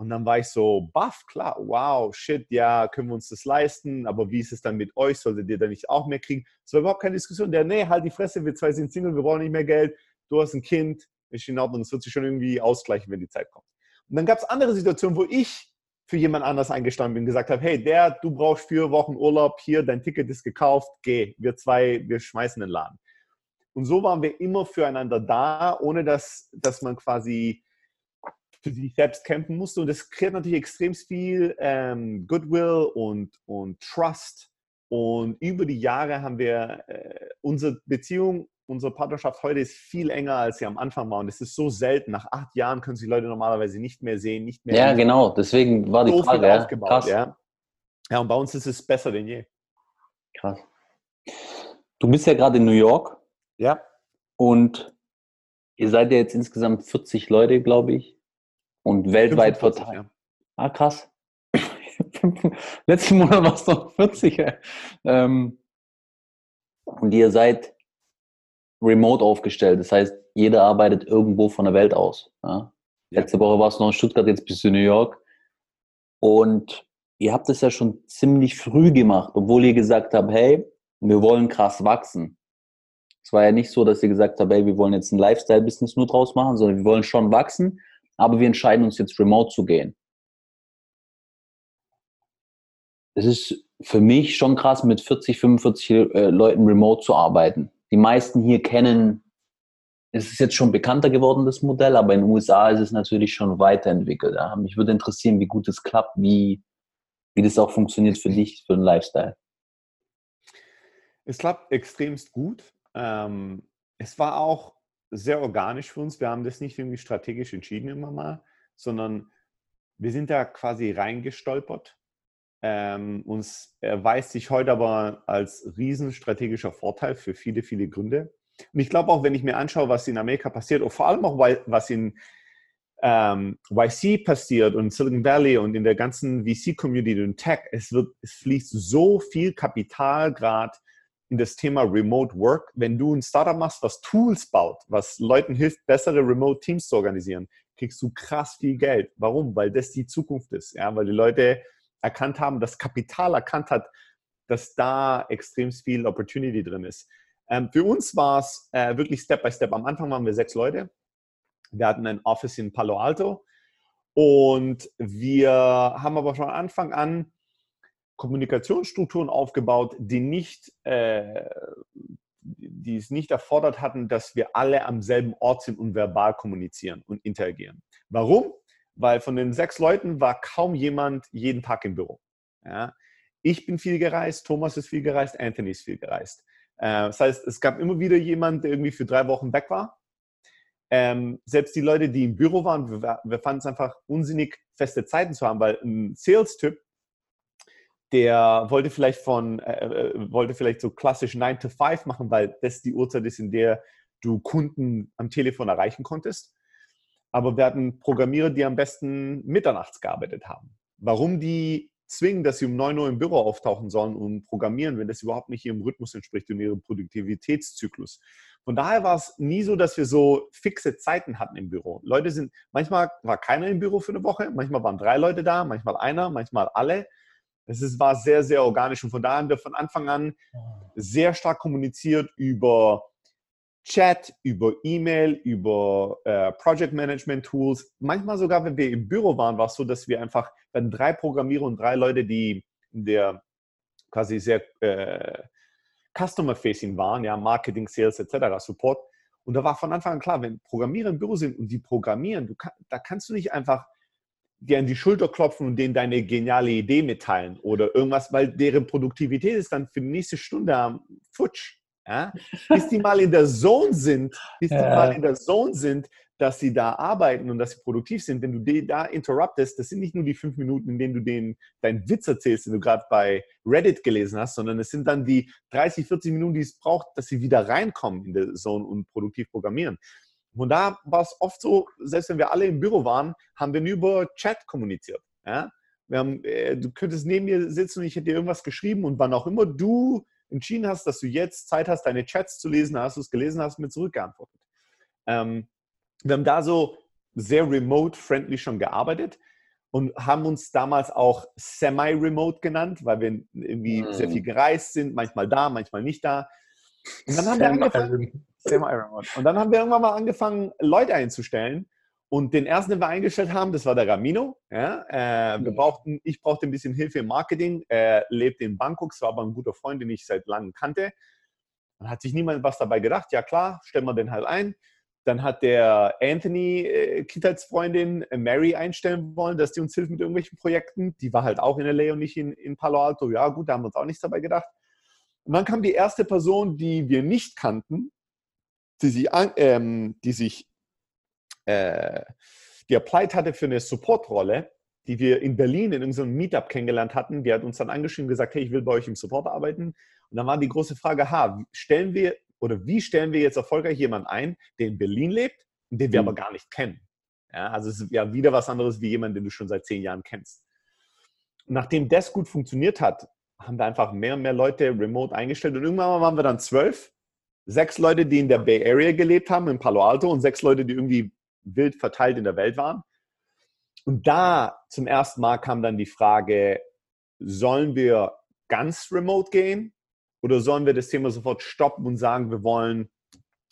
B: Und dann war ich so, baff, klar, wow, shit, ja, können wir uns das leisten, aber wie ist es dann mit euch? Solltet ihr da nicht auch mehr kriegen? Es war überhaupt keine Diskussion. Der, nee, halt die Fresse, wir zwei sind Single, wir brauchen nicht mehr Geld, du hast ein Kind, ist in Ordnung, es wird sich schon irgendwie ausgleichen, wenn die Zeit kommt. Und dann gab es andere Situationen, wo ich für jemand anders eingestanden bin, gesagt habe, hey, der, du brauchst vier Wochen Urlaub, hier, dein Ticket ist gekauft, geh, wir zwei, wir schmeißen den Laden. Und so waren wir immer füreinander da, ohne dass, dass man quasi für sich selbst kämpfen musste. Und das kreiert natürlich extrem viel ähm, Goodwill und, und Trust. Und über die Jahre haben wir äh, unsere Beziehung, unsere Partnerschaft heute ist viel enger, als sie am Anfang war. Und es ist so selten. Nach acht Jahren können sich Leute normalerweise nicht mehr sehen, nicht mehr.
A: Ja, genau. Deswegen war die so Frage ja.
B: aufgebaut. Krass. Ja. ja, und bei uns ist es besser denn je.
A: Krass. Du bist ja gerade in New York.
B: Ja.
A: Und ihr seid ja jetzt insgesamt 40 Leute, glaube ich und weltweit verteilt. Ja. Ah, krass. <laughs> Letzten Monat war es noch 40. Ähm, und ihr seid remote aufgestellt. Das heißt, jeder arbeitet irgendwo von der Welt aus. Ja? Letzte Woche warst du noch in Stuttgart, jetzt bist du in New York. Und ihr habt es ja schon ziemlich früh gemacht, obwohl ihr gesagt habt, hey, wir wollen krass wachsen. Es war ja nicht so, dass ihr gesagt habt, hey, wir wollen jetzt ein Lifestyle-Business nur draus machen, sondern wir wollen schon wachsen, aber wir entscheiden uns jetzt remote zu gehen. Es ist für mich schon krass, mit 40, 45 äh, Leuten remote zu arbeiten. Die meisten hier kennen, es ist jetzt schon bekannter geworden, das Modell, aber in den USA ist es natürlich schon weiterentwickelt. Ja. Mich würde interessieren, wie gut es klappt, wie, wie das auch funktioniert für dich, für den Lifestyle.
B: Es klappt extremst gut. Ähm, es war auch sehr organisch für uns. Wir haben das nicht irgendwie strategisch entschieden immer mal, sondern wir sind da quasi reingestolpert. Ähm, uns erweist sich heute aber als riesenstrategischer Vorteil für viele, viele Gründe. Und ich glaube auch, wenn ich mir anschaue, was in Amerika passiert, und vor allem auch, was in ähm, YC passiert und Silicon Valley und in der ganzen VC-Community und Tech, es, wird, es fließt so viel Kapital gerade in das Thema Remote Work. Wenn du ein Startup machst, was Tools baut, was Leuten hilft, bessere Remote Teams zu organisieren, kriegst du krass viel Geld. Warum? Weil das die Zukunft ist. Ja? Weil die Leute erkannt haben, das Kapital erkannt hat, dass da extrem viel Opportunity drin ist. Ähm, für uns war es äh, wirklich Step by Step. Am Anfang waren wir sechs Leute. Wir hatten ein Office in Palo Alto und wir haben aber von Anfang an Kommunikationsstrukturen aufgebaut, die nicht, äh, die es nicht erfordert hatten, dass wir alle am selben Ort sind und verbal kommunizieren und interagieren. Warum? Weil von den sechs Leuten war kaum jemand jeden Tag im Büro. Ja? Ich bin viel gereist, Thomas ist viel gereist, Anthony ist viel gereist. Äh, das heißt, es gab immer wieder jemand, der irgendwie für drei Wochen weg war. Ähm, selbst die Leute, die im Büro waren, wir, wir fanden es einfach unsinnig, feste Zeiten zu haben, weil ein Sales-Typ der wollte vielleicht von, äh, äh wollte vielleicht so klassisch 9 to 5 machen, weil das die Uhrzeit ist, in der du Kunden am Telefon erreichen konntest. Aber wir hatten Programmierer, die am besten mitternachts gearbeitet haben. Warum die zwingen, dass sie um 9 Uhr im Büro auftauchen sollen und programmieren, wenn das überhaupt nicht ihrem Rhythmus entspricht und ihrem Produktivitätszyklus. Von daher war es nie so, dass wir so fixe Zeiten hatten im Büro. Leute sind, manchmal war keiner im Büro für eine Woche, manchmal waren drei Leute da, manchmal einer, manchmal alle. Es ist, war sehr, sehr organisch und von daher haben wir von Anfang an sehr stark kommuniziert über Chat, über E-Mail, über äh, Project Management Tools. Manchmal sogar, wenn wir im Büro waren, war es so, dass wir einfach, wenn drei Programmierer und drei Leute, die in der quasi sehr äh, Customer-Facing waren, ja, Marketing, Sales etc., Support. Und da war von Anfang an klar, wenn Programmierer im Büro sind und die programmieren, kann, da kannst du nicht einfach dir an die Schulter klopfen und denen deine geniale Idee mitteilen oder irgendwas, weil deren Produktivität ist dann für die nächste Stunde am Futsch. Ja? Bis die mal in der Zone sind, bis ja. die mal in der Zone sind, dass sie da arbeiten und dass sie produktiv sind. Wenn du die da interruptest, das sind nicht nur die fünf Minuten, in denen du denen deinen Witz erzählst, den du gerade bei Reddit gelesen hast, sondern es sind dann die 30, 40 Minuten, die es braucht, dass sie wieder reinkommen in der Zone und produktiv programmieren. Und da war es oft so, selbst wenn wir alle im Büro waren, haben wir nur über Chat kommuniziert. Ja? Haben, äh, du könntest neben mir sitzen und ich hätte dir irgendwas geschrieben und wann auch immer du entschieden hast, dass du jetzt Zeit hast, deine Chats zu lesen, hast du es gelesen, hast mir zurückgeantwortet. Ähm, wir haben da so sehr remote-friendly schon gearbeitet und haben uns damals auch semi-remote genannt, weil wir irgendwie mhm. sehr viel gereist sind, manchmal da, manchmal nicht da. Und dann haben wir angefangen, Thema Ironman. Und dann haben wir irgendwann mal angefangen, Leute einzustellen. Und den ersten, den wir eingestellt haben, das war der Ramino. Ja, äh, wir brauchten, ich brauchte ein bisschen Hilfe im Marketing. Er lebt in Bangkok, war aber ein guter Freund, den ich seit langem kannte. Dann hat sich niemand was dabei gedacht. Ja klar, stellen wir den halt ein. Dann hat der Anthony, äh, Kindheitsfreundin, äh, Mary einstellen wollen, dass die uns hilft mit irgendwelchen Projekten. Die war halt auch in LA und nicht in, in Palo Alto. Ja gut, da haben wir uns auch nichts dabei gedacht. Und dann kam die erste Person, die wir nicht kannten, die sich, ähm, die sich äh, die applied hatte für eine Supportrolle, die wir in Berlin in irgendeinem Meetup kennengelernt hatten. Die hat uns dann angeschrieben und gesagt, hey, ich will bei euch im Support arbeiten. Und dann war die große Frage, ha, stellen wir oder wie stellen wir jetzt erfolgreich jemanden ein, der in Berlin lebt und den wir mhm. aber gar nicht kennen? Ja, also es ist ja wieder was anderes wie jemand, den du schon seit zehn Jahren kennst. Und nachdem das gut funktioniert hat, haben wir einfach mehr und mehr Leute remote eingestellt und irgendwann waren wir dann zwölf sechs Leute, die in der Bay Area gelebt haben, in Palo Alto, und sechs Leute, die irgendwie wild verteilt in der Welt waren. Und da zum ersten Mal kam dann die Frage, sollen wir ganz remote gehen oder sollen wir das Thema sofort stoppen und sagen, wir wollen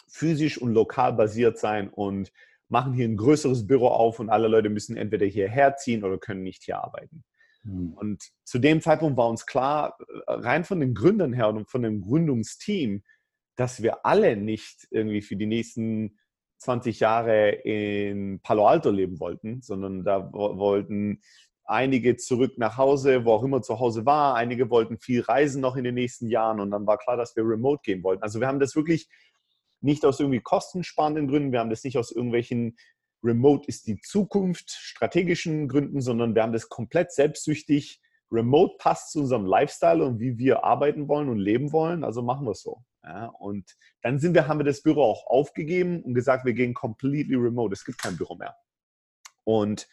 B: physisch und lokal basiert sein und machen hier ein größeres Büro auf und alle Leute müssen entweder hierher ziehen oder können nicht hier arbeiten. Mhm. Und zu dem Zeitpunkt war uns klar, rein von den Gründern her und von dem Gründungsteam, dass wir alle nicht irgendwie für die nächsten 20 Jahre in Palo Alto leben wollten, sondern da wollten einige zurück nach Hause, wo auch immer zu Hause war. Einige wollten viel reisen noch in den nächsten Jahren und dann war klar, dass wir remote gehen wollten. Also wir haben das wirklich nicht aus irgendwie kostensparenden Gründen, wir haben das nicht aus irgendwelchen Remote ist die Zukunft strategischen Gründen, sondern wir haben das komplett selbstsüchtig. Remote passt zu unserem Lifestyle und wie wir arbeiten wollen und leben wollen, also machen wir es so. Ja, und dann sind wir, haben wir das Büro auch aufgegeben und gesagt, wir gehen completely remote. Es gibt kein Büro mehr. Und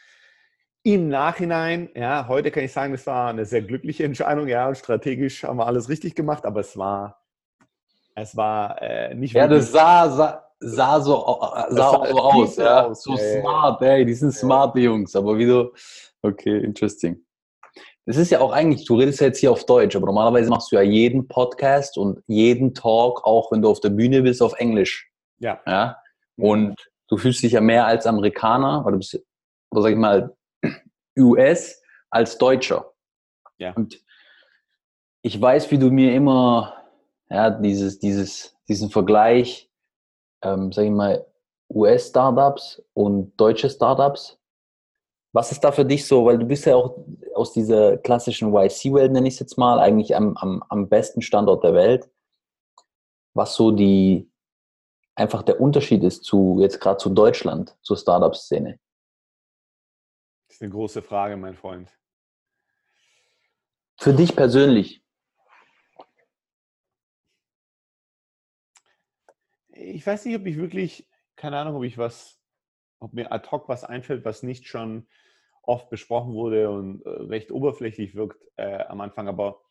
B: im Nachhinein, ja, heute kann ich sagen, das war eine sehr glückliche Entscheidung. Ja, und strategisch haben wir alles richtig gemacht, aber es war, es war äh, nicht
A: Ja, das sah, sah, sah so, sah sah auch so aus, ja. Aus, so ey. smart, ey, die sind smart, die Jungs. Aber wie du, okay, interesting. Das ist ja auch eigentlich, du redest ja jetzt hier auf Deutsch, aber normalerweise machst du ja jeden Podcast und jeden Talk, auch wenn du auf der Bühne bist, auf Englisch.
B: Ja.
A: ja? Und du fühlst dich ja mehr als Amerikaner, oder, bist, oder sag ich mal, <clears throat> US als Deutscher.
B: Ja.
A: Und ich weiß, wie du mir immer ja, dieses, dieses, diesen Vergleich, ähm, sag ich mal, US-Startups und deutsche Startups. Was ist da für dich so? Weil du bist ja auch aus dieser klassischen YC-Welt, nenne ich es jetzt mal, eigentlich am, am, am besten Standort der Welt. Was so die einfach der Unterschied ist zu jetzt gerade zu Deutschland, zur Startup-Szene.
B: Das ist eine große Frage, mein Freund.
A: Für dich persönlich.
B: Ich weiß nicht, ob ich wirklich, keine Ahnung, ob ich was, ob mir ad hoc was einfällt, was nicht schon oft besprochen wurde und äh, recht oberflächlich wirkt äh, am Anfang, aber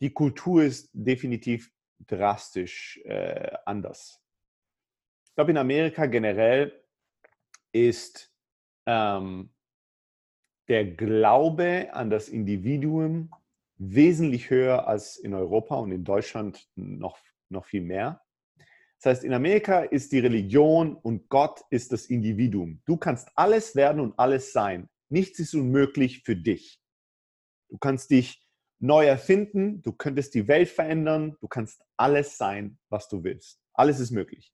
B: die Kultur ist definitiv drastisch äh, anders. Ich glaube, in Amerika generell ist ähm, der Glaube an das Individuum wesentlich höher als in Europa und in Deutschland noch, noch viel mehr. Das heißt, in Amerika ist die Religion und Gott ist das Individuum. Du kannst alles werden und alles sein. Nichts ist unmöglich für dich. Du kannst dich neu erfinden, du könntest die Welt verändern, du kannst alles sein, was du willst. Alles ist möglich.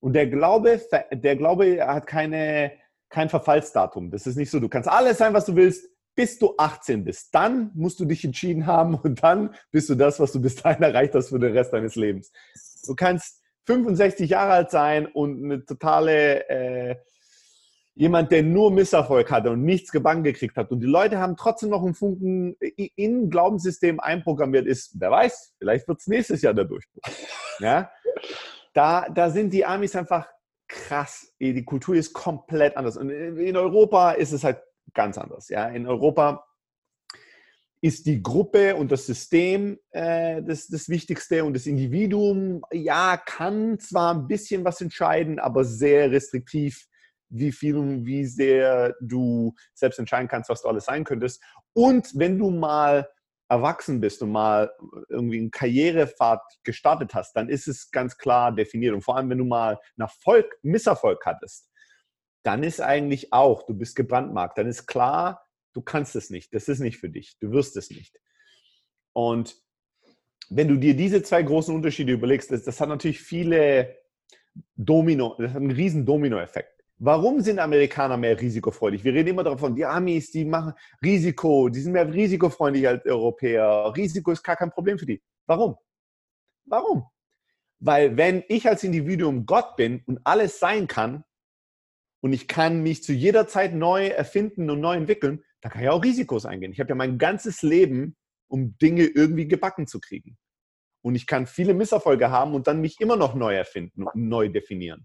B: Und der Glaube, der Glaube hat keine, kein Verfallsdatum. Das ist nicht so, du kannst alles sein, was du willst, bis du 18 bist. Dann musst du dich entschieden haben und dann bist du das, was du bis dahin erreicht hast für den Rest deines Lebens. Du kannst 65 Jahre alt sein und eine totale äh, jemand, der nur Misserfolg hatte und nichts gebannt gekriegt hat und die Leute haben trotzdem noch einen Funken in Glaubenssystem einprogrammiert ist, wer weiß, vielleicht wird es nächstes Jahr der Durchbruch. <laughs> Ja? Da, da sind die Amis einfach krass. Die Kultur ist komplett anders. Und in Europa ist es halt ganz anders. Ja? In Europa ist die Gruppe und das System äh, das, das Wichtigste und das Individuum, ja, kann zwar ein bisschen was entscheiden, aber sehr restriktiv wie viel und wie sehr du selbst entscheiden kannst, was du alles sein könntest. Und wenn du mal erwachsen bist und mal irgendwie einen Karrierepfad gestartet hast, dann ist es ganz klar definiert. Und vor allem, wenn du mal einen Erfolg, Misserfolg hattest, dann ist eigentlich auch, du bist gebrandmarkt, dann ist klar, du kannst es nicht, das ist nicht für dich, du wirst es nicht. Und wenn du dir diese zwei großen Unterschiede überlegst, das, das hat natürlich viele Domino, das hat einen riesen Dominoeffekt. Warum sind Amerikaner mehr risikofreudig? Wir reden immer davon, die Amis, die machen Risiko, die sind mehr risikofreundlich als Europäer. Risiko ist gar kein Problem für die. Warum? Warum? Weil wenn ich als Individuum Gott bin und alles sein kann und ich kann mich zu jeder Zeit neu erfinden und neu entwickeln, dann kann ich auch Risikos eingehen. Ich habe ja mein ganzes Leben, um Dinge irgendwie gebacken zu kriegen. Und ich kann viele Misserfolge haben und dann mich immer noch neu erfinden und neu definieren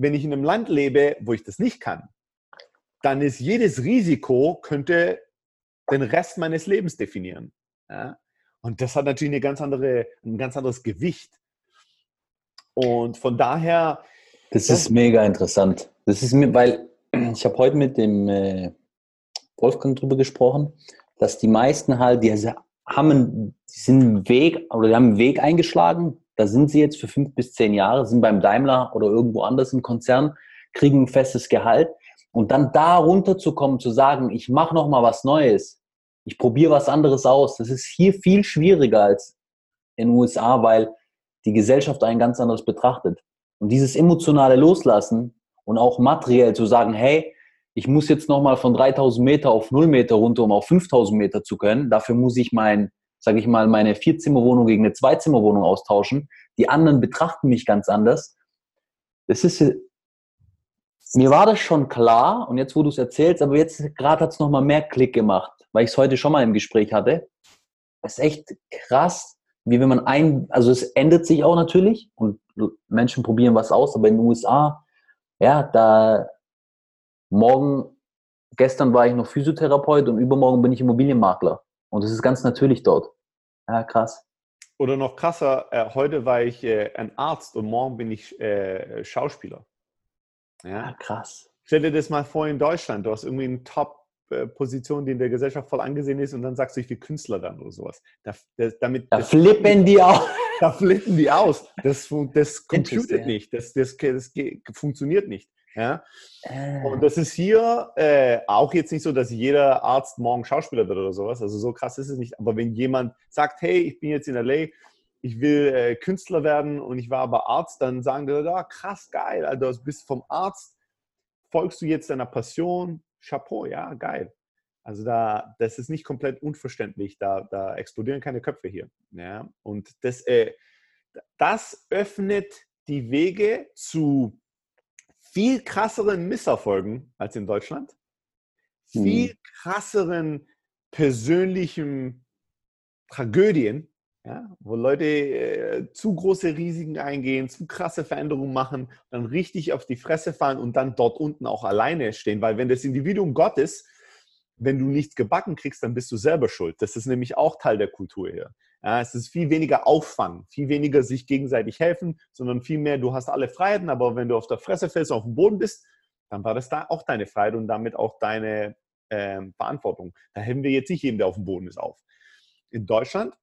B: wenn ich in einem Land lebe, wo ich das nicht kann, dann ist jedes Risiko, könnte den Rest meines Lebens definieren. Ja? Und das hat natürlich eine ganz andere, ein ganz anderes Gewicht. Und von daher.
A: Das ist mega interessant. Das ist mir, weil <clears throat> ich habe heute mit dem äh, Wolfgang drüber gesprochen, dass die meisten halt, die haben einen, die sind einen Weg oder die haben einen Weg eingeschlagen. Da sind sie jetzt für fünf bis zehn Jahre, sind beim Daimler oder irgendwo anders im Konzern, kriegen ein festes Gehalt. Und dann da runterzukommen, zu sagen, ich mache noch mal was Neues, ich probiere was anderes aus, das ist hier viel schwieriger als in den USA, weil die Gesellschaft einen ganz anderes betrachtet. Und dieses emotionale Loslassen und auch materiell zu sagen, hey, ich muss jetzt nochmal von 3000 Meter auf 0 Meter runter, um auf 5000 Meter zu können. Dafür muss ich mein, sage ich mal, meine Vierzimmerwohnung gegen eine Zweizimmerwohnung austauschen. Die anderen betrachten mich ganz anders. Das ist, mir war das schon klar und jetzt, wo du es erzählst, aber jetzt gerade hat es nochmal mehr Klick gemacht, weil ich es heute schon mal im Gespräch hatte. Das ist echt krass, wie wenn man ein, also es ändert sich auch natürlich und Menschen probieren was aus, aber in den USA, ja, da morgen, gestern war ich noch Physiotherapeut und übermorgen bin ich Immobilienmakler. Und das ist ganz natürlich dort. Ja, krass.
B: Oder noch krasser, äh, heute war ich äh, ein Arzt und morgen bin ich äh, Schauspieler.
A: Ja, ja, krass.
B: Stell dir das mal vor in Deutschland. Du hast irgendwie eine Top-Position, die in der Gesellschaft voll angesehen ist und dann sagst du, ich will Künstler dann oder sowas.
A: Da, das, damit, da das, flippen die aus.
B: Da flippen die aus. Das, das computet nicht. Das, das, das, funktioniert nicht. Ja? Äh. Und das ist hier äh, auch jetzt nicht so, dass jeder Arzt morgen Schauspieler wird oder sowas. Also so krass ist es nicht. Aber wenn jemand sagt, hey, ich bin jetzt in LA, ich will äh, Künstler werden und ich war aber Arzt, dann sagen die, oh, krass, geil. Also du bist vom Arzt, folgst du jetzt deiner Passion, Chapeau, ja, geil. Also da, das ist nicht komplett unverständlich. Da, da explodieren keine Köpfe hier. Ja? Und das, äh, das öffnet die Wege zu viel krasseren Misserfolgen als in Deutschland, viel hm. krasseren persönlichen Tragödien, ja, wo Leute äh, zu große Risiken eingehen, zu krasse Veränderungen machen, dann richtig auf die Fresse fallen und dann dort unten auch alleine stehen. Weil wenn das Individuum Gott ist, wenn du nichts gebacken kriegst, dann bist du selber schuld. Das ist nämlich auch Teil der Kultur hier. Ja, es ist viel weniger Auffangen, viel weniger sich gegenseitig helfen, sondern viel mehr, du hast alle Freiheiten, aber wenn du auf der Fresse fällst, auf dem Boden bist, dann war das da auch deine Freiheit und damit auch deine äh, Verantwortung. Da helfen wir jetzt nicht jedem, der auf dem Boden ist, auf. In Deutschland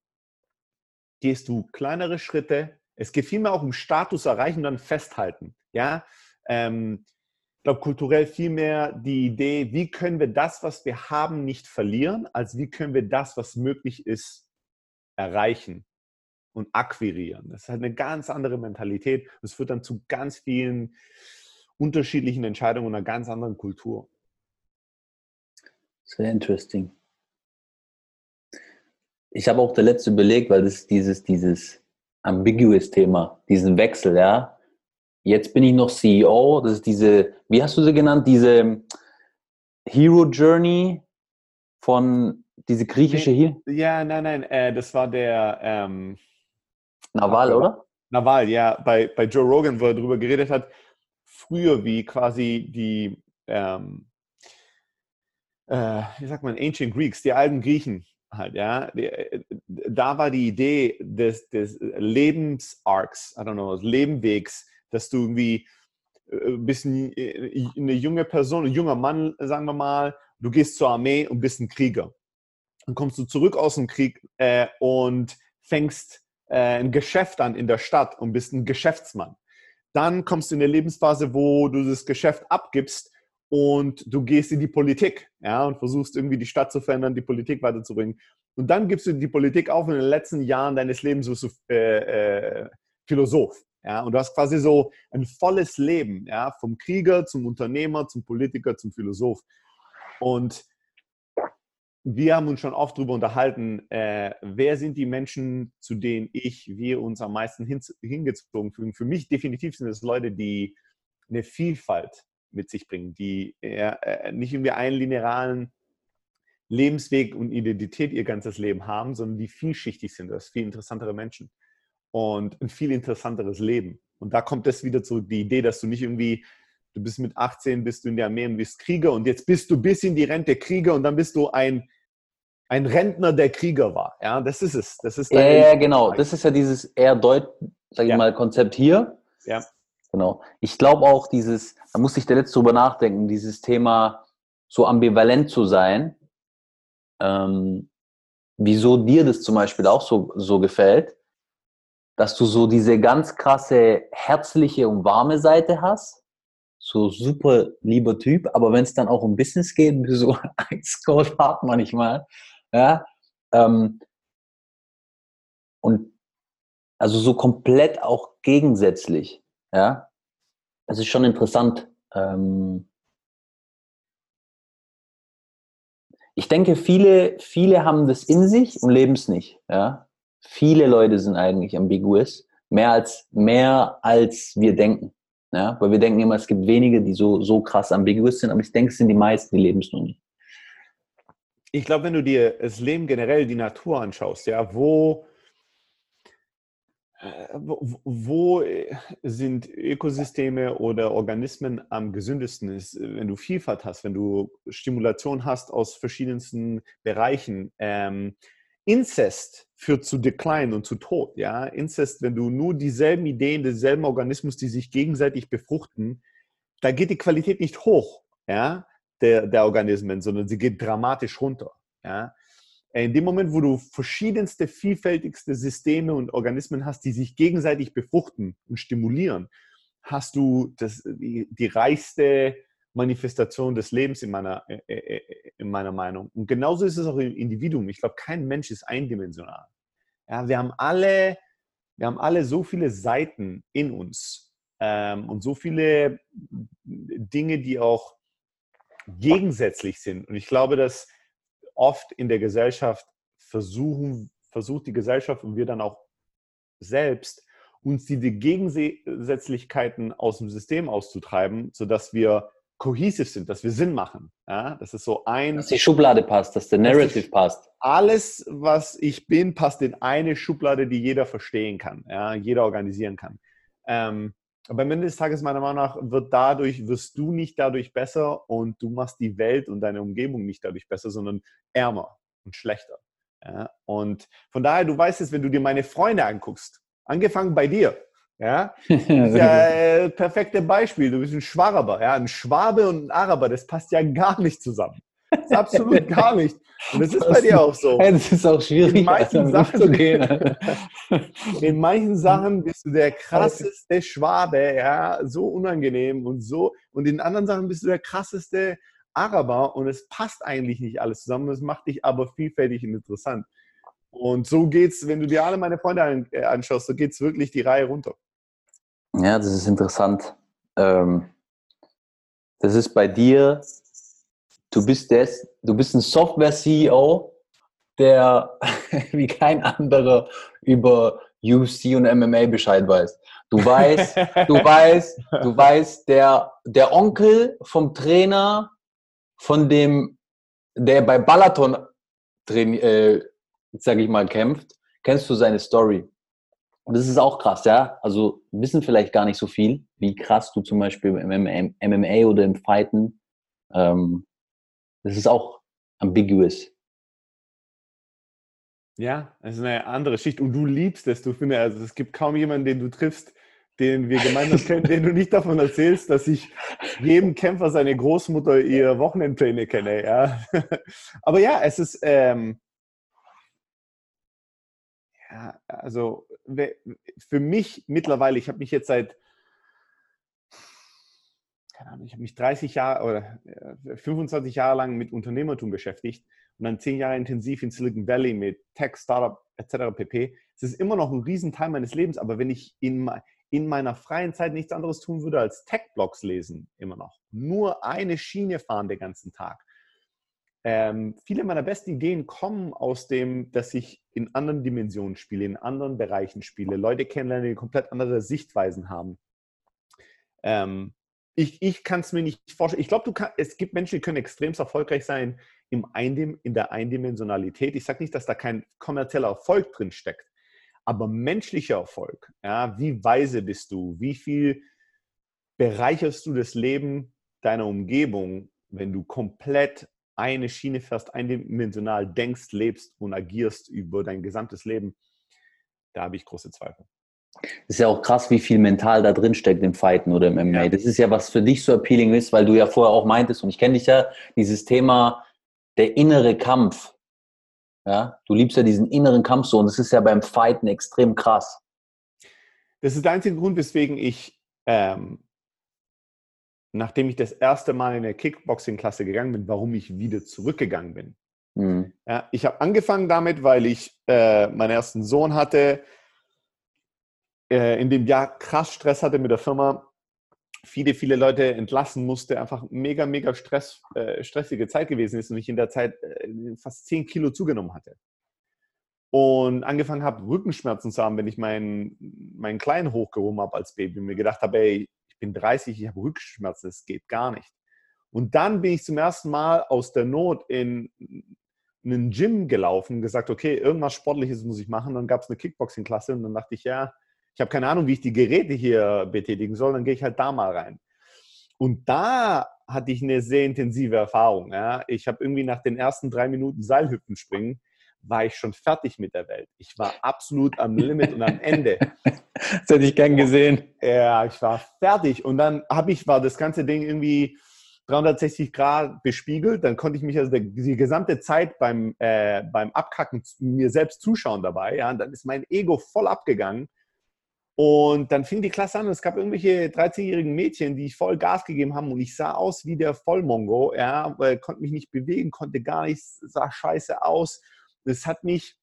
B: gehst du kleinere Schritte. Es geht vielmehr auch um Status erreichen und dann festhalten. Ja, ähm, ich glaube, kulturell vielmehr die Idee, wie können wir das, was wir haben, nicht verlieren, als wie können wir das, was möglich ist, erreichen und akquirieren. Das ist halt eine ganz andere Mentalität. Das führt dann zu ganz vielen unterschiedlichen Entscheidungen und einer ganz anderen Kultur.
A: Sehr interesting. Ich habe auch der letzte überlegt, weil das ist dieses, dieses ambiguous Thema, diesen Wechsel, ja. Jetzt bin ich noch CEO, das ist diese, wie hast du sie genannt, diese Hero Journey von diese griechische hier?
B: Ja, nein, nein, äh, das war der ähm,
A: Naval, oder?
B: Naval, ja, bei, bei Joe Rogan, wo er darüber geredet hat, früher wie quasi die, ähm, äh, wie sagt man, Ancient Greeks, die alten Griechen halt, ja, die, äh, da war die Idee des, des Lebensarcs, I don't know, des Lebenwegs, dass du irgendwie ein äh, bisschen äh, eine junge Person, ein junger Mann, sagen wir mal, du gehst zur Armee und bist ein Krieger. Dann kommst du zurück aus dem Krieg äh, und fängst äh, ein Geschäft an in der Stadt und bist ein Geschäftsmann. Dann kommst du in eine Lebensphase, wo du das Geschäft abgibst und du gehst in die Politik ja, und versuchst irgendwie die Stadt zu verändern, die Politik weiterzubringen. Und dann gibst du die Politik auf in den letzten Jahren deines Lebens wirst du äh, äh, Philosoph. Ja, und du hast quasi so ein volles Leben, ja, vom Krieger zum Unternehmer, zum Politiker, zum Philosoph. Und wir haben uns schon oft darüber unterhalten, äh, wer sind die Menschen, zu denen ich, wir uns am meisten hin, hingezogen fühlen. Für mich definitiv sind es Leute, die eine Vielfalt mit sich bringen, die äh, nicht irgendwie einen linearen Lebensweg und Identität ihr ganzes Leben haben, sondern die vielschichtig sind. Das viel interessantere Menschen und ein viel interessanteres Leben. Und da kommt es wieder zu die Idee, dass du nicht irgendwie du bist mit 18, bist du in der Armee und bist Krieger und jetzt bist du bis in die Rente Krieger und dann bist du ein ein Rentner, der Krieger war. Ja, das ist es. Das ist
A: ja, ja, genau. Das ist ja dieses eher deut, sag ich ja. mal, Konzept hier.
B: Ja.
A: Genau. Ich glaube auch dieses, da muss ich der letzte drüber nachdenken, dieses Thema so ambivalent zu sein, ähm, wieso dir das zum Beispiel auch so, so gefällt, dass du so diese ganz krasse herzliche und warme Seite hast, so super lieber Typ, aber wenn es dann auch um Business geht, bist <laughs> du so eiskalt hart manchmal, ja, ähm, und also so komplett auch gegensätzlich, ja, es ist schon interessant, ähm, ich denke, viele, viele haben das in sich und leben es nicht. Ja? Viele Leute sind eigentlich ambiguous, mehr als, mehr als wir denken. Ja? Weil wir denken immer, es gibt wenige, die so, so krass ambiguous sind, aber ich denke, es sind die meisten, die leben es nur nicht.
B: Ich glaube, wenn du dir das Leben generell, die Natur anschaust, ja, wo äh, wo, äh, sind Ökosysteme oder Organismen am gesündesten? Ist, äh, wenn du Vielfalt hast, wenn du Stimulation hast aus verschiedensten Bereichen. Ähm, Inzest führt zu Decline und zu Tod. Ja? Inzest, wenn du nur dieselben Ideen, denselben Organismus, die sich gegenseitig befruchten, da geht die Qualität nicht hoch ja? Der, der Organismen, sondern sie geht dramatisch runter. Ja? Äh, in dem Moment, wo du verschiedenste, vielfältigste Systeme und Organismen hast, die sich gegenseitig befruchten und stimulieren, hast du das, die, die reichste Manifestation des Lebens in meiner, äh, äh, in meiner Meinung. Und genauso ist es auch im Individuum. Ich glaube, kein Mensch ist eindimensional. Ja, wir haben alle, wir haben alle so viele Seiten in uns ähm, und so viele Dinge, die auch gegensätzlich sind. Und ich glaube, dass oft in der Gesellschaft versuchen, versucht die Gesellschaft und wir dann auch selbst, uns diese Gegensätzlichkeiten aus dem System auszutreiben, sodass wir cohesive sind, dass wir Sinn machen. Ja? Das ist so ein.
A: Dass die Schublade passt, dass der Narrative dass passt.
B: Alles, was ich bin, passt in eine Schublade, die jeder verstehen kann, ja? jeder organisieren kann. Ähm, aber am Ende des Tages, meiner Meinung nach, wird dadurch, wirst du nicht dadurch besser und du machst die Welt und deine Umgebung nicht dadurch besser, sondern ärmer und schlechter. Ja? Und von daher, du weißt es, wenn du dir meine Freunde anguckst, angefangen bei dir, ja, <laughs> das ist ja äh, perfekte Beispiel. Du bist ein Schwaber, ja, ein Schwabe und ein Araber, das passt ja gar nicht zusammen. Das ist absolut gar nicht. Und das ist bei dir auch so.
A: Das ist auch schwierig,
B: in manchen, Sachen, <laughs> in manchen Sachen bist du der krasseste Schwabe, ja, so unangenehm und so. Und in anderen Sachen bist du der krasseste Araber und es passt eigentlich nicht alles zusammen. Es macht dich aber vielfältig und interessant. Und so geht's, wenn du dir alle meine Freunde äh, anschaust, so geht es wirklich die Reihe runter.
A: Ja, das ist interessant. Ähm, das ist bei dir du bist, des, du bist ein Software-CEO, der <laughs> wie kein anderer über UFC und MMA Bescheid weiß. Du weißt, du <laughs> weißt, du weißt, der, der Onkel vom Trainer, von dem, der bei Balaton, äh, sag ich mal, kämpft, kennst du seine Story. Und das ist auch krass, ja. Also wissen vielleicht gar nicht so viel, wie krass du zum Beispiel im MMA oder im Fighten ähm, das ist auch ambiguous.
B: Ja, es ist eine andere Schicht und du liebst es. Du findest, also es gibt kaum jemanden, den du triffst, den wir gemeinsam kennen, den du nicht davon erzählst, dass ich jedem Kämpfer seine Großmutter ihre Wochenendpläne kenne. Ja. <laughs> Aber ja, es ist ähm, ja, also für mich mittlerweile, ich habe mich jetzt seit keine Ahnung, ich habe mich 30 Jahre oder 25 Jahre lang mit Unternehmertum beschäftigt und dann 10 Jahre intensiv in Silicon Valley mit Tech, Startup etc. pp. Es ist immer noch ein Riesenteil meines Lebens, aber wenn ich in, in meiner freien Zeit nichts anderes tun würde als Tech-Blogs lesen, immer noch, nur eine Schiene fahren den ganzen Tag. Ähm, viele meiner besten Ideen kommen aus dem, dass ich in anderen Dimensionen spiele, in anderen Bereichen spiele, Leute kennenlerne, die komplett andere Sichtweisen haben. Ähm, ich, ich kann es mir nicht vorstellen. Ich glaube, es gibt Menschen, die können extrem erfolgreich sein im Eindim, in der Eindimensionalität. Ich sage nicht, dass da kein kommerzieller Erfolg drin steckt, aber menschlicher Erfolg. Ja, wie weise bist du? Wie viel bereicherst du das Leben deiner Umgebung, wenn du komplett eine Schiene fährst, eindimensional denkst, lebst und agierst über dein gesamtes Leben? Da habe ich große Zweifel.
A: Ist ja auch krass, wie viel mental da drin steckt im Fighten oder im MMA. Ja. Das ist ja, was für dich so appealing ist, weil du ja vorher auch meintest, und ich kenne dich ja, dieses Thema der innere Kampf. Ja, du liebst ja diesen inneren Kampf so und das ist ja beim Fighten extrem krass.
B: Das ist der einzige Grund, weswegen ich, ähm, nachdem ich das erste Mal in der Kickboxing-Klasse gegangen bin, warum ich wieder zurückgegangen bin. Mhm. Ja, ich habe angefangen damit, weil ich äh, meinen ersten Sohn hatte, äh, in dem Jahr krass Stress hatte mit der Firma, viele, viele Leute entlassen musste, einfach mega, mega Stress, äh, stressige Zeit gewesen ist und ich in der Zeit äh, fast 10 Kilo zugenommen hatte. Und angefangen habe, Rückenschmerzen zu haben, wenn ich meinen, meinen Kleinen hochgehoben habe als Baby und mir gedacht habe, ey, ich bin 30, ich habe Rückenschmerzen, das geht gar nicht. Und dann bin ich zum ersten Mal aus der Not in einen Gym gelaufen, gesagt, okay, irgendwas Sportliches muss ich machen. Dann gab es eine Kickboxing-Klasse und dann dachte ich, ja, ich habe keine Ahnung, wie ich die Geräte hier betätigen soll, dann gehe ich halt da mal rein. Und da hatte ich eine sehr intensive Erfahrung. Ja. Ich habe irgendwie nach den ersten drei Minuten Seilhüpfen springen, war ich schon fertig mit der Welt. Ich war absolut am Limit und am Ende. <laughs>
A: Das hätte ich gern gesehen.
B: Ja, ich war fertig. Und dann habe ich, war das ganze Ding irgendwie 360 Grad bespiegelt. Dann konnte ich mich also die gesamte Zeit beim, äh, beim Abkacken mir selbst zuschauen dabei. Ja, und dann ist mein Ego voll abgegangen. Und dann fing die Klasse an und es gab irgendwelche 13-jährigen Mädchen, die voll Gas gegeben haben und ich sah aus wie der Vollmongo, ja, weil konnte mich nicht bewegen, konnte gar nichts, sah scheiße aus. Das hat mich,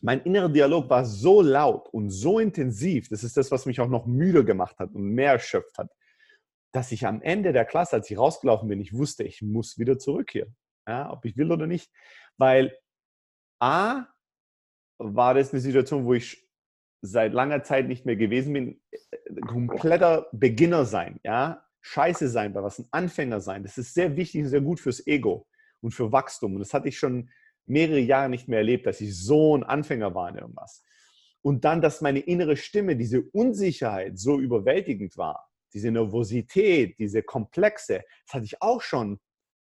B: mein innerer Dialog war so laut und so intensiv, das ist das, was mich auch noch müde gemacht hat und mehr erschöpft hat, dass ich am Ende der Klasse, als ich rausgelaufen bin, ich wusste, ich muss wieder zurück hier, ja, ob ich will oder nicht, weil A, war das eine Situation, wo ich seit langer Zeit nicht mehr gewesen bin, äh, kompletter Beginner sein, ja, scheiße sein, bei was ein Anfänger sein, das ist sehr wichtig und sehr gut fürs Ego und für Wachstum. Und das hatte ich schon mehrere Jahre nicht mehr erlebt, dass ich so ein Anfänger war in irgendwas. Und dann, dass meine innere Stimme, diese Unsicherheit so überwältigend war, diese Nervosität, diese Komplexe, das hatte ich auch schon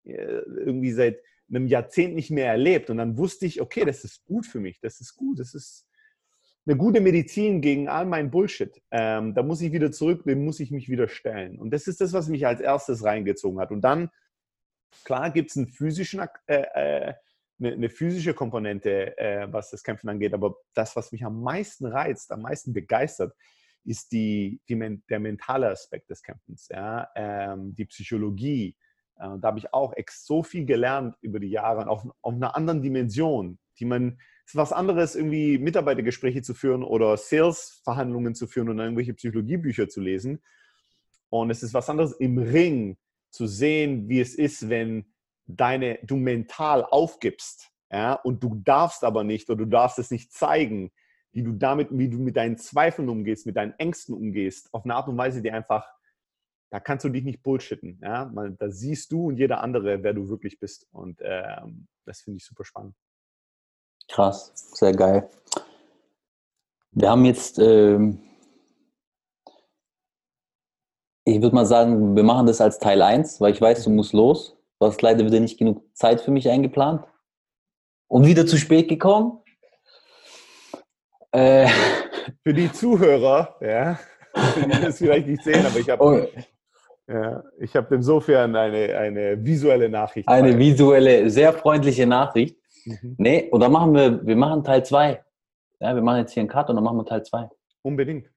B: äh, irgendwie seit einem Jahrzehnt nicht mehr erlebt. Und dann wusste ich, okay, das ist gut für mich, das ist gut, das ist, eine gute Medizin gegen all mein Bullshit. Ähm, da muss ich wieder zurück, dem muss ich mich wieder stellen. Und das ist das, was mich als erstes reingezogen hat. Und dann, klar, gibt es einen physischen, äh, äh, eine, eine, physische Komponente, äh, was das Kämpfen angeht. Aber das, was mich am meisten reizt, am meisten begeistert, ist die, die der mentale Aspekt des Kämpfens, ja? Ähm, die Psychologie. Äh, da habe ich auch so viel gelernt über die Jahre auf, auf einer anderen Dimension, die man ist was anderes, irgendwie Mitarbeitergespräche zu führen oder Sales-Verhandlungen zu führen und irgendwelche Psychologiebücher zu lesen. Und es ist was anderes im Ring zu sehen, wie es ist, wenn deine, du mental aufgibst. Ja, und du darfst aber nicht oder du darfst es nicht zeigen, wie du damit, wie du mit deinen Zweifeln umgehst, mit deinen Ängsten umgehst, auf eine Art und Weise, die einfach, da kannst du dich nicht bullshitten. Ja? Da siehst du und jeder andere, wer du wirklich bist. Und ähm, das finde ich super spannend.
A: Krass, sehr geil. Wir haben jetzt, ähm, ich würde mal sagen, wir machen das als Teil 1, weil ich weiß, du musst los. Du hast leider wieder nicht genug Zeit für mich eingeplant. Und wieder zu spät gekommen.
B: Äh, <laughs> für die Zuhörer, ja, <laughs> die das vielleicht nicht sehen, aber ich habe oh. ja, hab insofern eine, eine visuelle Nachricht.
A: Eine visuelle, sehr freundliche Nachricht. Mhm. Nee, oder machen wir, wir machen Teil 2. Ja, wir machen jetzt hier einen Cut und dann machen wir Teil 2.
B: Unbedingt.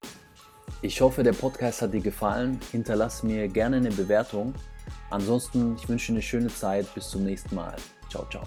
A: Ich hoffe, der Podcast hat dir gefallen. Hinterlass mir gerne eine Bewertung. Ansonsten, ich wünsche dir eine schöne Zeit. Bis zum nächsten Mal. Ciao, ciao.